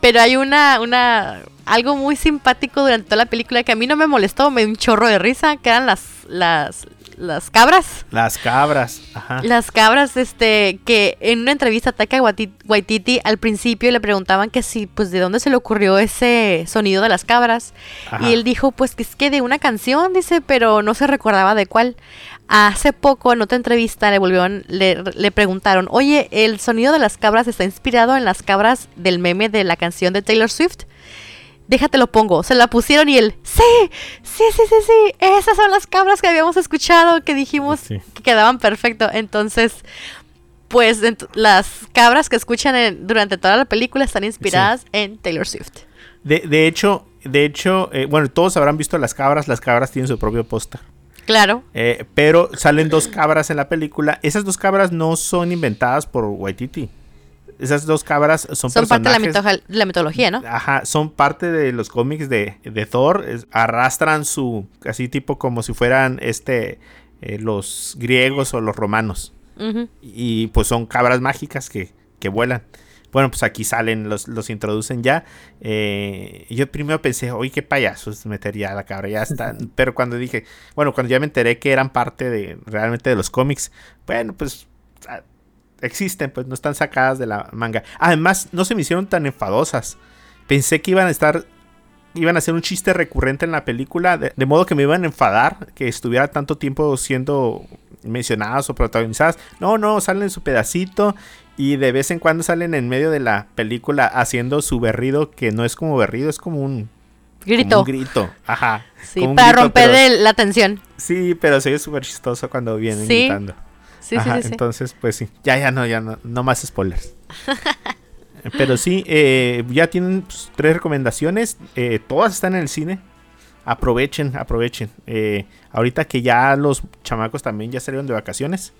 pero hay una, una, algo muy simpático durante toda la película que a mí no me molestó, me dio un chorro de risa, que eran las, las, las cabras. Las cabras. Ajá. Las cabras, este, que en una entrevista a Taika Waiti- Waititi al principio le preguntaban que si, pues, de dónde se le ocurrió ese sonido de las cabras. Ajá. Y él dijo, pues, que es que de una canción, dice, pero no se recordaba de cuál. Hace poco, en otra entrevista, le volvieron, le, le preguntaron, oye, ¿el sonido de las cabras está inspirado en las cabras del meme de la canción de Taylor Swift? Déjate lo pongo. Se la pusieron y él, sí, sí, sí, sí, sí, esas son las cabras que habíamos escuchado, que dijimos Sí. que quedaban perfecto. Entonces, pues ent- las cabras que escuchan en- durante toda la película están inspiradas en Taylor Swift. De, de hecho, de hecho, eh, bueno, todos habrán visto las cabras. Las cabras tienen su propio póster. Claro. Eh, pero salen dos cabras en la película. Esas dos cabras no son inventadas por Waititi. Esas dos cabras son, Son parte de la, mitología, ¿no? Ajá, son parte de los cómics de, de Thor. es- arrastran su. Así tipo como si fueran este. eh, los griegos o los romanos. Y pues son cabras mágicas que, que vuelan. Bueno, pues aquí salen, los, los introducen ya. Eh, yo primero pensé, oye, qué payasos meter ya a la cabra, ya están. Pero cuando dije, bueno, cuando ya me enteré que eran parte de realmente de los cómics, bueno, pues ah, existen, pues no están sacadas de la manga. Además, no se me hicieron tan enfadosas. Pensé que iban a estar, iban a ser un chiste recurrente en la película, de, de modo que me iban a enfadar que estuviera tanto tiempo siendo mencionadas o protagonizadas. No, no, salen en su pedacito y de vez en cuando salen en medio de la película haciendo su berrido, que no es como berrido, es como un como Grito. un grito. Ajá. Sí, para grito, romper pero- el- la tensión. Sí, pero se ve súper chistoso cuando vienen Sí. gritando. Sí, Ajá, sí, sí, sí. Entonces, pues sí. Ya, ya no, ya no, no más spoilers. Pero sí, eh, ya tienen pues, tres recomendaciones. eh, todas están en el cine. Aprovechen, aprovechen. Eh, ahorita que ya los chamacos también ya salieron de vacaciones.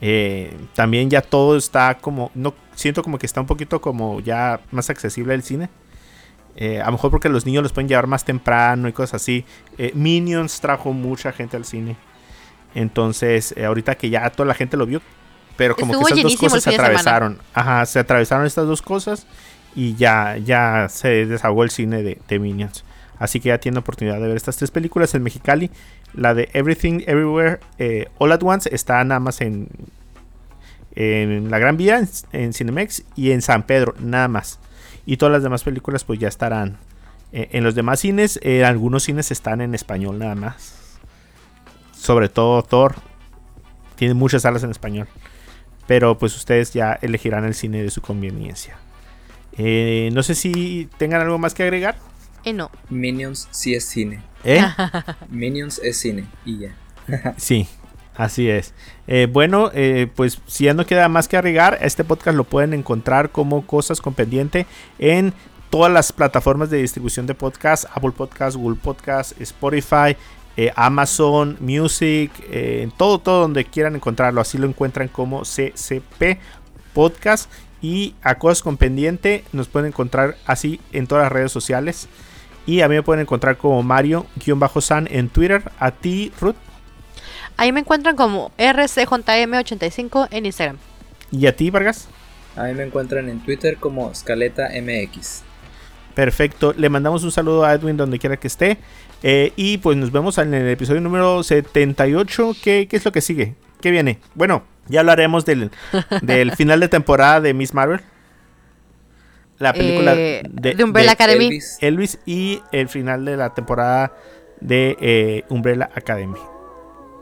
Eh, también ya todo está como. No siento como que está un poquito como ya más accesible el cine. Eh, a lo mejor porque los niños los pueden llevar más temprano y cosas así. Eh, Minions trajo mucha gente al cine. Entonces, ahorita que ya toda la gente lo vio, pero como Estuvo que esas dos cosas se atravesaron. Ajá, se atravesaron estas dos cosas y ya, ya se desahogó el cine de, de Minions. Así que ya tienen oportunidad de ver estas tres películas en Mexicali. La de Everything Everywhere eh, All at Once está nada más en, en la Gran Vía, en, en Cinemex y en San Pedro, nada más. Y todas las demás películas pues ya estarán eh, en los demás cines. eh, algunos cines están en español nada más. Sobre todo Thor. Tiene muchas salas en español. Pero pues ustedes ya elegirán el cine de su conveniencia. No sé si tengan algo más que agregar. Eh, no. Minions sí es cine. ¿Eh? Minions es cine y ya. Sí, así es. Eh, bueno, eh, pues si ya no queda más que agregar, este podcast lo pueden encontrar como Cosas con Pendiente en todas las plataformas de distribución de podcast, Apple Podcast, Google Podcast, Spotify, eh, Amazon Music, eh, en todo, todo donde quieran encontrarlo. Así lo encuentran como CCP Podcast. Y a Cosas con Pendiente nos pueden encontrar así en todas las redes sociales. Y a mí me pueden encontrar como Mario-San en Twitter. A ti, Ruth. Ahí me encuentran como RCJM85 en Instagram. ¿Y a ti, Vargas? A mí me encuentran en Twitter como Scaleta MX. Perfecto. Le mandamos un saludo a Edwin donde quiera que esté. Eh, y pues nos vemos en el episodio número 78. ¿Qué, qué es lo que sigue? ¿Qué viene? Bueno, ya hablaremos del, del final de temporada de Miss Marvel. La película Eh, de Umbrella Academy. Elvis. Elvis y el final de la temporada de eh, Umbrella Academy.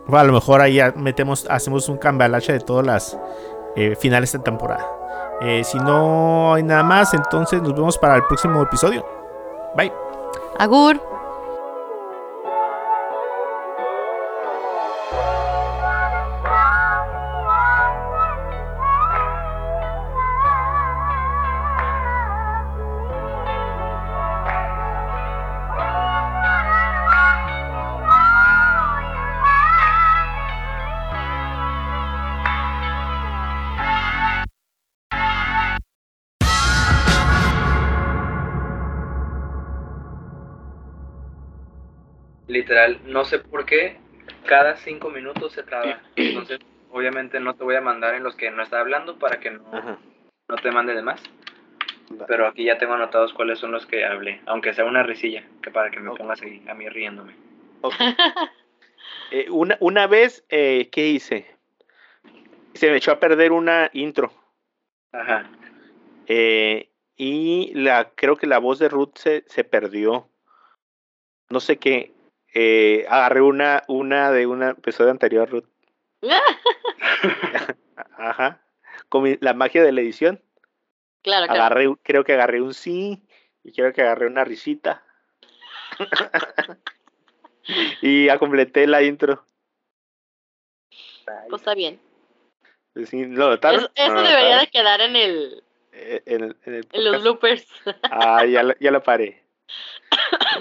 O a lo mejor ahí metemos, hacemos un cambalache de todas las eh, finales de temporada. Eh, si no hay nada más, entonces nos vemos para el próximo episodio. Bye. Agur. Literal, no sé por qué, cada cinco minutos se traba. Entonces, obviamente no te voy a mandar en los que no está hablando para que no, Ajá. no te mande de más. Va. Pero aquí ya tengo anotados cuáles son los que hablé, aunque sea una risilla, que para que me pongas ahí a mí riéndome. Eh, una, una vez, eh, ¿qué hice? Se me echó a perder una intro. Ajá. eh, y la, creo que la voz de Ruth se, se perdió. No sé qué. Eh, agarré una, una de un episodio anterior, Ruth. Ajá. Con mi- la magia de la edición. Claro, claro. Agarré, creo que agarré un sí. Y creo que agarré una risita. y ya completé la intro. Pues está bien. Sí, ¿Lo notaron? Eso, eso ¿No lo debería de quedar en el Eh, en el- en el en los bloopers. Ah, ya la, ya la paré.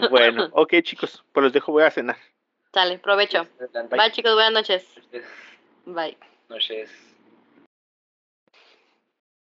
Bueno, ok chicos, pues los dejo, voy a cenar. Sale, provecho. Adelante. Bye chicos, buenas noches. Noches. Bye. Noches.